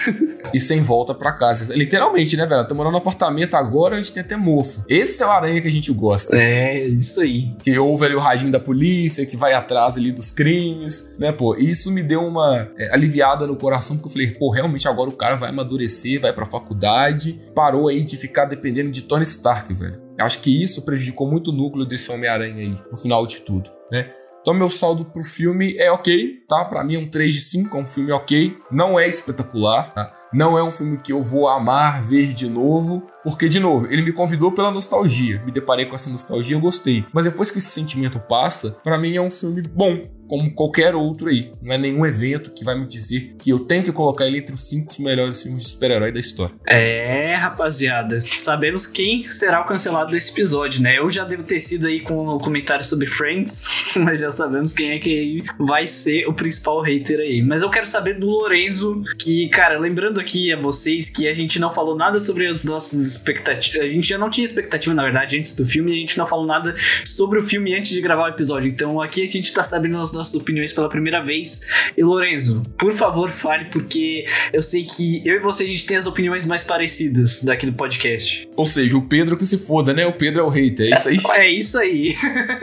e sem volta para casa. Literalmente, né, velho? Tô morando no apartamento agora, a gente tem até mofo. Esse é o aranha que a gente gosta. É, isso aí. Que ouve ali o radinho da polícia, que vai atrás ali dos crimes, né, pô? Isso me deu uma é, aliviada no coração, porque eu falei, pô, realmente agora o cara vai amadurecer, vai pra faculdade, parou aí de ficar ficar dependendo de Tony Stark, velho. Acho que isso prejudicou muito o núcleo desse Homem-Aranha aí, no final de tudo, né? Então, meu saldo pro filme é ok, tá? Pra mim é um 3 de 5, é um filme ok. Não é espetacular, tá? Não é um filme que eu vou amar ver de novo, porque, de novo, ele me convidou pela nostalgia. Me deparei com essa nostalgia, eu gostei. Mas depois que esse sentimento passa, para mim é um filme bom, como qualquer outro aí. Não é nenhum evento que vai me dizer que eu tenho que colocar ele entre os cinco melhores filmes de super-herói da história. É, rapaziada, sabemos quem será o cancelado desse episódio, né? Eu já devo ter sido aí com o comentário sobre Friends, mas já sabemos quem é que vai ser o principal hater aí. Mas eu quero saber do Lorenzo, que, cara, lembrando aqui a vocês que a gente não falou nada sobre as nossas expectativas. A gente já não tinha expectativa, na verdade, antes do filme, e a gente não falou nada sobre o filme antes de gravar o episódio. Então aqui a gente tá sabendo as nossas opiniões pela primeira vez. E Lorenzo, por favor, fale, porque eu sei que eu e você a gente tem as opiniões mais parecidas daqui do podcast. Ou seja, o Pedro que se foda, né? O Pedro é o hater, é isso aí? É, é isso aí.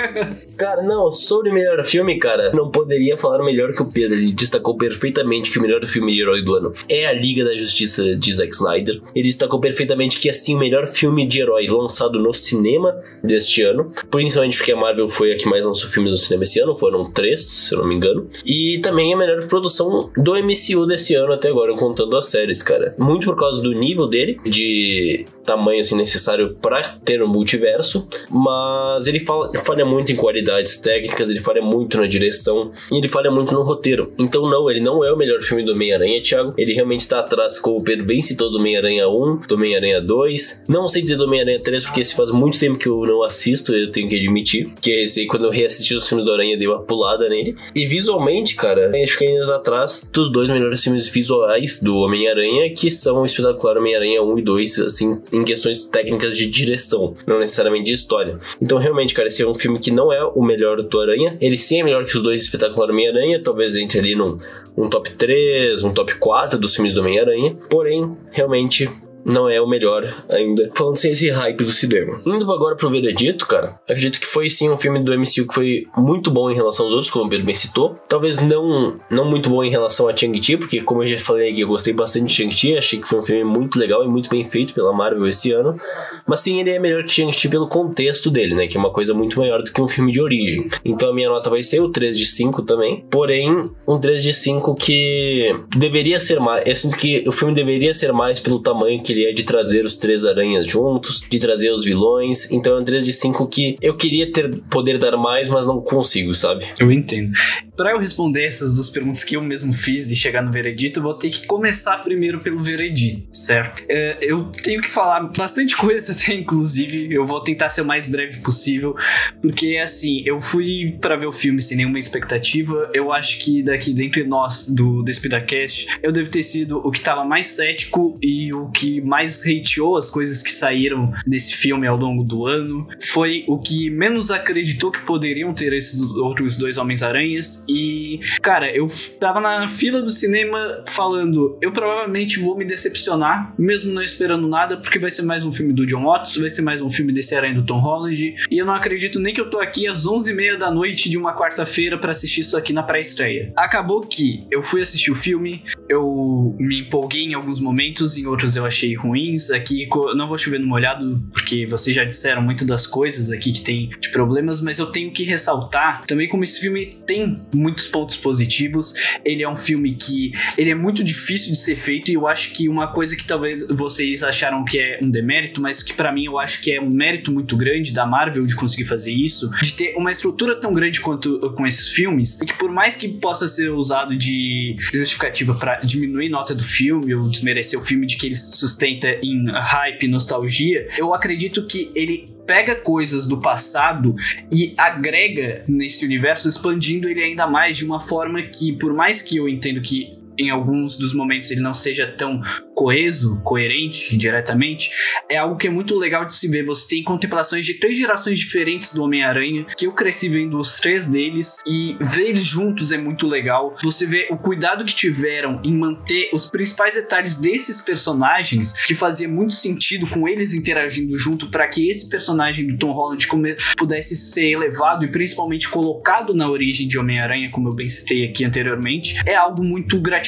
cara, não, sobre o melhor filme, cara, não poderia falar melhor que o Pedro. Ele destacou perfeitamente que o melhor filme de herói do ano é a Liga da Justiça de Zack Snyder. Ele destacou perfeitamente que, assim, o melhor filme de herói lançado no cinema deste ano, principalmente porque a Marvel foi a que mais lançou filmes no cinema esse ano, foram três se eu não me engano. E também a melhor produção do MCU desse ano até agora, contando as séries, cara. Muito por causa do nível dele, de tamanho assim necessário para ter um multiverso, mas ele fala, falha muito em qualidades técnicas, ele falha muito na direção e ele falha muito no roteiro. Então não, ele não é o melhor filme do Homem-Aranha, Thiago. Ele realmente está atrás, como o Pedro bem citou, do Homem-Aranha 1, do Homem-Aranha 2. Não sei dizer do Homem-Aranha 3, porque se faz muito tempo que eu não assisto, eu tenho que admitir. Que esse, quando eu reassisti os filmes do Aranha, dei uma pulada nele. E visualmente, cara, acho que ainda tá atrás dos dois melhores filmes visuais do Homem-Aranha, que são o espetacular Homem-Aranha 1 e 2, assim, em questões técnicas de direção, não necessariamente de história. Então, realmente, cara, esse é um filme que não é o melhor do Aranha. Ele sim é melhor que os dois espetaculares Homem-Aranha, talvez entre ali num um top 3, um top 4 dos filmes do Homem-Aranha. Porém, realmente não é o melhor ainda. Falando sem esse hype do cinema. Indo agora pro veredito, cara, acredito que foi sim um filme do MCU que foi muito bom em relação aos outros, como o Pedro bem citou. Talvez não, não muito bom em relação a Shang-Chi, porque como eu já falei aqui, eu gostei bastante de Shang-Chi, achei que foi um filme muito legal e muito bem feito pela Marvel esse ano. Mas sim, ele é melhor que Shang-Chi pelo contexto dele, né? Que é uma coisa muito maior do que um filme de origem. Então a minha nota vai ser o 3 de 5 também. Porém, um 3 de 5 que deveria ser mais. Eu sinto que o filme deveria ser mais pelo tamanho que ele é de trazer os três aranhas juntos, de trazer os vilões. Então é um 3 de 5 que eu queria ter poder dar mais, mas não consigo, sabe? Eu entendo. Para eu responder essas duas perguntas que eu mesmo fiz e chegar no veredito, eu vou ter que começar primeiro pelo veredito, certo? É, eu tenho que falar bastante coisa até, inclusive. Eu vou tentar ser o mais breve possível, porque assim, eu fui para ver o filme sem nenhuma expectativa. Eu acho que daqui dentre nós do Despidacast, eu devo ter sido o que tava mais cético e o que mais hateou as coisas que saíram desse filme ao longo do ano. Foi o que menos acreditou que poderiam ter esses outros dois Homens-Aranhas. E, cara, eu tava na fila do cinema falando: eu provavelmente vou me decepcionar, mesmo não esperando nada, porque vai ser mais um filme do John Watts, vai ser mais um filme desse Aranha do Tom Holland. E eu não acredito nem que eu tô aqui às 11h30 da noite de uma quarta-feira para assistir isso aqui na pré-estreia. Acabou que eu fui assistir o filme, eu me empolguei em alguns momentos, em outros eu achei ruins. Aqui não vou chover no molhado, porque vocês já disseram muito das coisas aqui que tem de problemas, mas eu tenho que ressaltar também como esse filme tem muitos pontos positivos. Ele é um filme que ele é muito difícil de ser feito e eu acho que uma coisa que talvez vocês acharam que é um demérito, mas que para mim eu acho que é um mérito muito grande da Marvel de conseguir fazer isso, de ter uma estrutura tão grande quanto com esses filmes, e que por mais que possa ser usado de justificativa para diminuir nota do filme ou desmerecer o filme de que ele se sustenta em hype, nostalgia, eu acredito que ele pega coisas do passado e agrega nesse universo, expandindo ele ainda mais de uma forma que, por mais que eu entendo que em alguns dos momentos ele não seja tão coeso, coerente diretamente, é algo que é muito legal de se ver. Você tem contemplações de três gerações diferentes do Homem-Aranha, que eu cresci vendo os três deles, e ver eles juntos é muito legal. Você vê o cuidado que tiveram em manter os principais detalhes desses personagens, que fazia muito sentido com eles interagindo junto, para que esse personagem do Tom Holland pudesse ser elevado e principalmente colocado na origem de Homem-Aranha, como eu bem citei aqui anteriormente, é algo muito gratificante.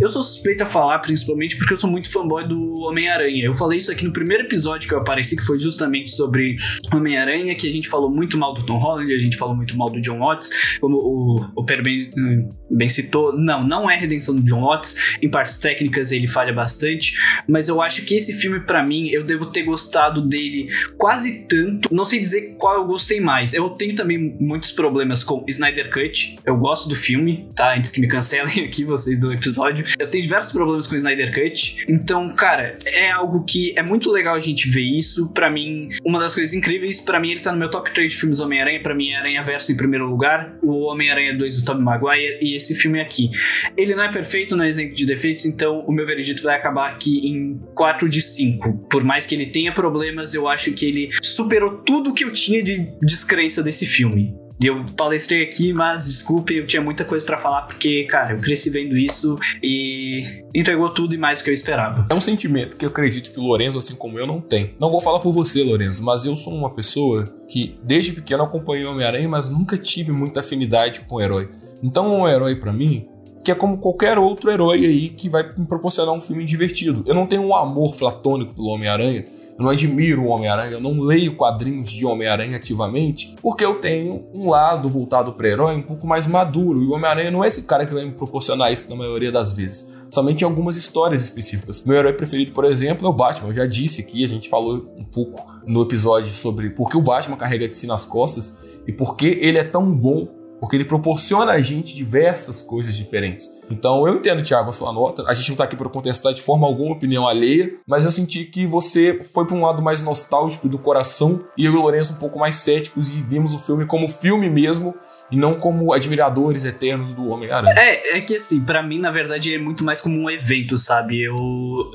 Eu sou suspeito a falar, principalmente porque eu sou muito fanboy do Homem-Aranha. Eu falei isso aqui no primeiro episódio que eu apareci, que foi justamente sobre Homem-Aranha, que a gente falou muito mal do Tom Holland, a gente falou muito mal do John Watts, como o, o bem, hum, bem citou. Não, não é redenção do John Watts. Em partes técnicas ele falha bastante, mas eu acho que esse filme, para mim, eu devo ter gostado dele quase tanto. Não sei dizer qual eu gostei mais. Eu tenho também muitos problemas com Snyder Cut. Eu gosto do filme, tá? Antes que me cancelem aqui vocês do episódio. Eu tenho diversos problemas com Snyder Cut. Então, cara, é algo que é muito legal a gente ver isso. Para mim, uma das coisas incríveis, para mim ele tá no meu top 3 de filmes Homem-Aranha, para mim é Aranha Verso em primeiro lugar, o Homem-Aranha 2 do Tobey Maguire e esse filme aqui. Ele não é perfeito, não é exemplo de defeitos, então o meu veredito vai acabar aqui em 4 de 5. Por mais que ele tenha problemas, eu acho que ele superou tudo que eu tinha de descrença desse filme. Eu palestrei aqui, mas desculpe, eu tinha muita coisa para falar, porque, cara, eu cresci vendo isso e entregou tudo e mais do que eu esperava. É um sentimento que eu acredito que o Lorenzo, assim como eu, não tem. Não vou falar por você, Lorenzo, mas eu sou uma pessoa que desde pequeno acompanhei o Homem-Aranha, mas nunca tive muita afinidade com o herói. Então, um herói para mim que é como qualquer outro herói aí que vai me proporcionar um filme divertido. Eu não tenho um amor platônico pelo Homem-Aranha, eu não admiro o Homem-Aranha, eu não leio quadrinhos de Homem-Aranha ativamente, porque eu tenho um lado voltado para herói um pouco mais maduro. E o Homem-Aranha não é esse cara que vai me proporcionar isso na maioria das vezes. Somente em algumas histórias específicas. Meu herói preferido, por exemplo, é o Batman. Eu já disse aqui, a gente falou um pouco no episódio sobre por que o Batman carrega de si nas costas e por que ele é tão bom porque ele proporciona a gente diversas coisas diferentes. Então eu entendo, Thiago, a sua nota. A gente não está aqui para contestar de forma alguma opinião alheia, mas eu senti que você foi para um lado mais nostálgico do coração e eu e o Lourenço um pouco mais céticos e vimos o filme como filme mesmo e não como admiradores eternos do Homem-Aranha. É, é que assim, para mim, na verdade, é muito mais como um evento, sabe? Eu,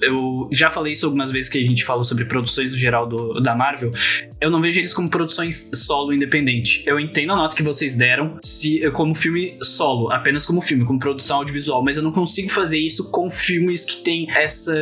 eu já falei isso algumas vezes que a gente falou sobre produções no geral do, da Marvel. Eu não vejo eles como produções solo independente. Eu entendo a nota que vocês deram se como filme solo, apenas como filme, como produção audiovisual, mas eu não consigo fazer isso com filmes que tem essa,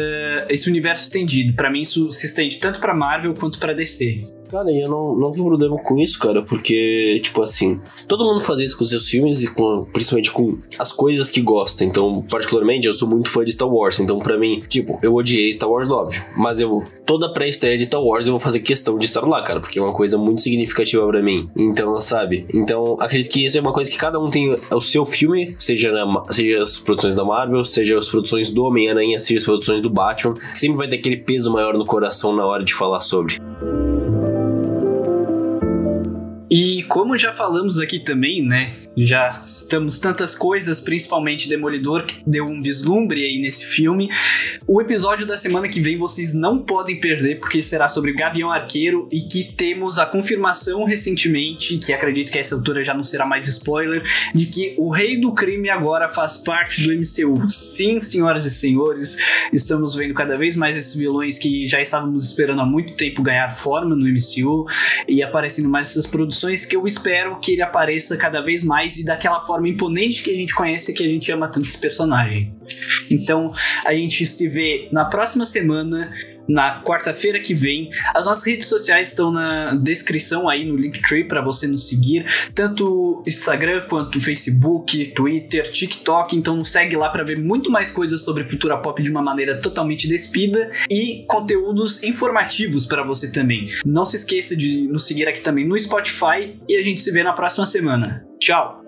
esse universo estendido. Para mim, isso se estende tanto para Marvel quanto para DC. Cara, eu não, não tenho problema com isso, cara, porque, tipo assim, todo mundo faz isso com seus filmes e com, principalmente com as coisas que gosta. Então, particularmente, eu sou muito fã de Star Wars. Então, para mim, tipo, eu odiei Star Wars 9. Mas eu, toda pré-estreia de Star Wars, eu vou fazer questão de estar lá, cara, porque é uma coisa muito significativa para mim. Então, sabe? Então, acredito que isso é uma coisa que cada um tem o seu filme, seja, na, seja as produções da Marvel, seja as produções do Homem-Aranha, seja as produções do Batman. Sempre vai ter aquele peso maior no coração na hora de falar sobre. E como já falamos aqui também, né? Já estamos tantas coisas, principalmente Demolidor, que deu um vislumbre aí nesse filme. O episódio da semana que vem vocês não podem perder, porque será sobre Gavião Arqueiro e que temos a confirmação recentemente, que acredito que essa altura já não será mais spoiler, de que o Rei do Crime agora faz parte do MCU. Sim, senhoras e senhores, estamos vendo cada vez mais esses vilões que já estávamos esperando há muito tempo ganhar forma no MCU e aparecendo mais essas produções que eu espero que ele apareça cada vez mais e daquela forma imponente que a gente conhece que a gente ama tanto esse personagem. Então, a gente se vê na próxima semana na quarta-feira que vem. As nossas redes sociais estão na descrição aí no Linktree para você nos seguir, tanto Instagram quanto Facebook, Twitter, TikTok. Então nos segue lá para ver muito mais coisas sobre cultura pop de uma maneira totalmente despida e conteúdos informativos para você também. Não se esqueça de nos seguir aqui também no Spotify e a gente se vê na próxima semana. Tchau.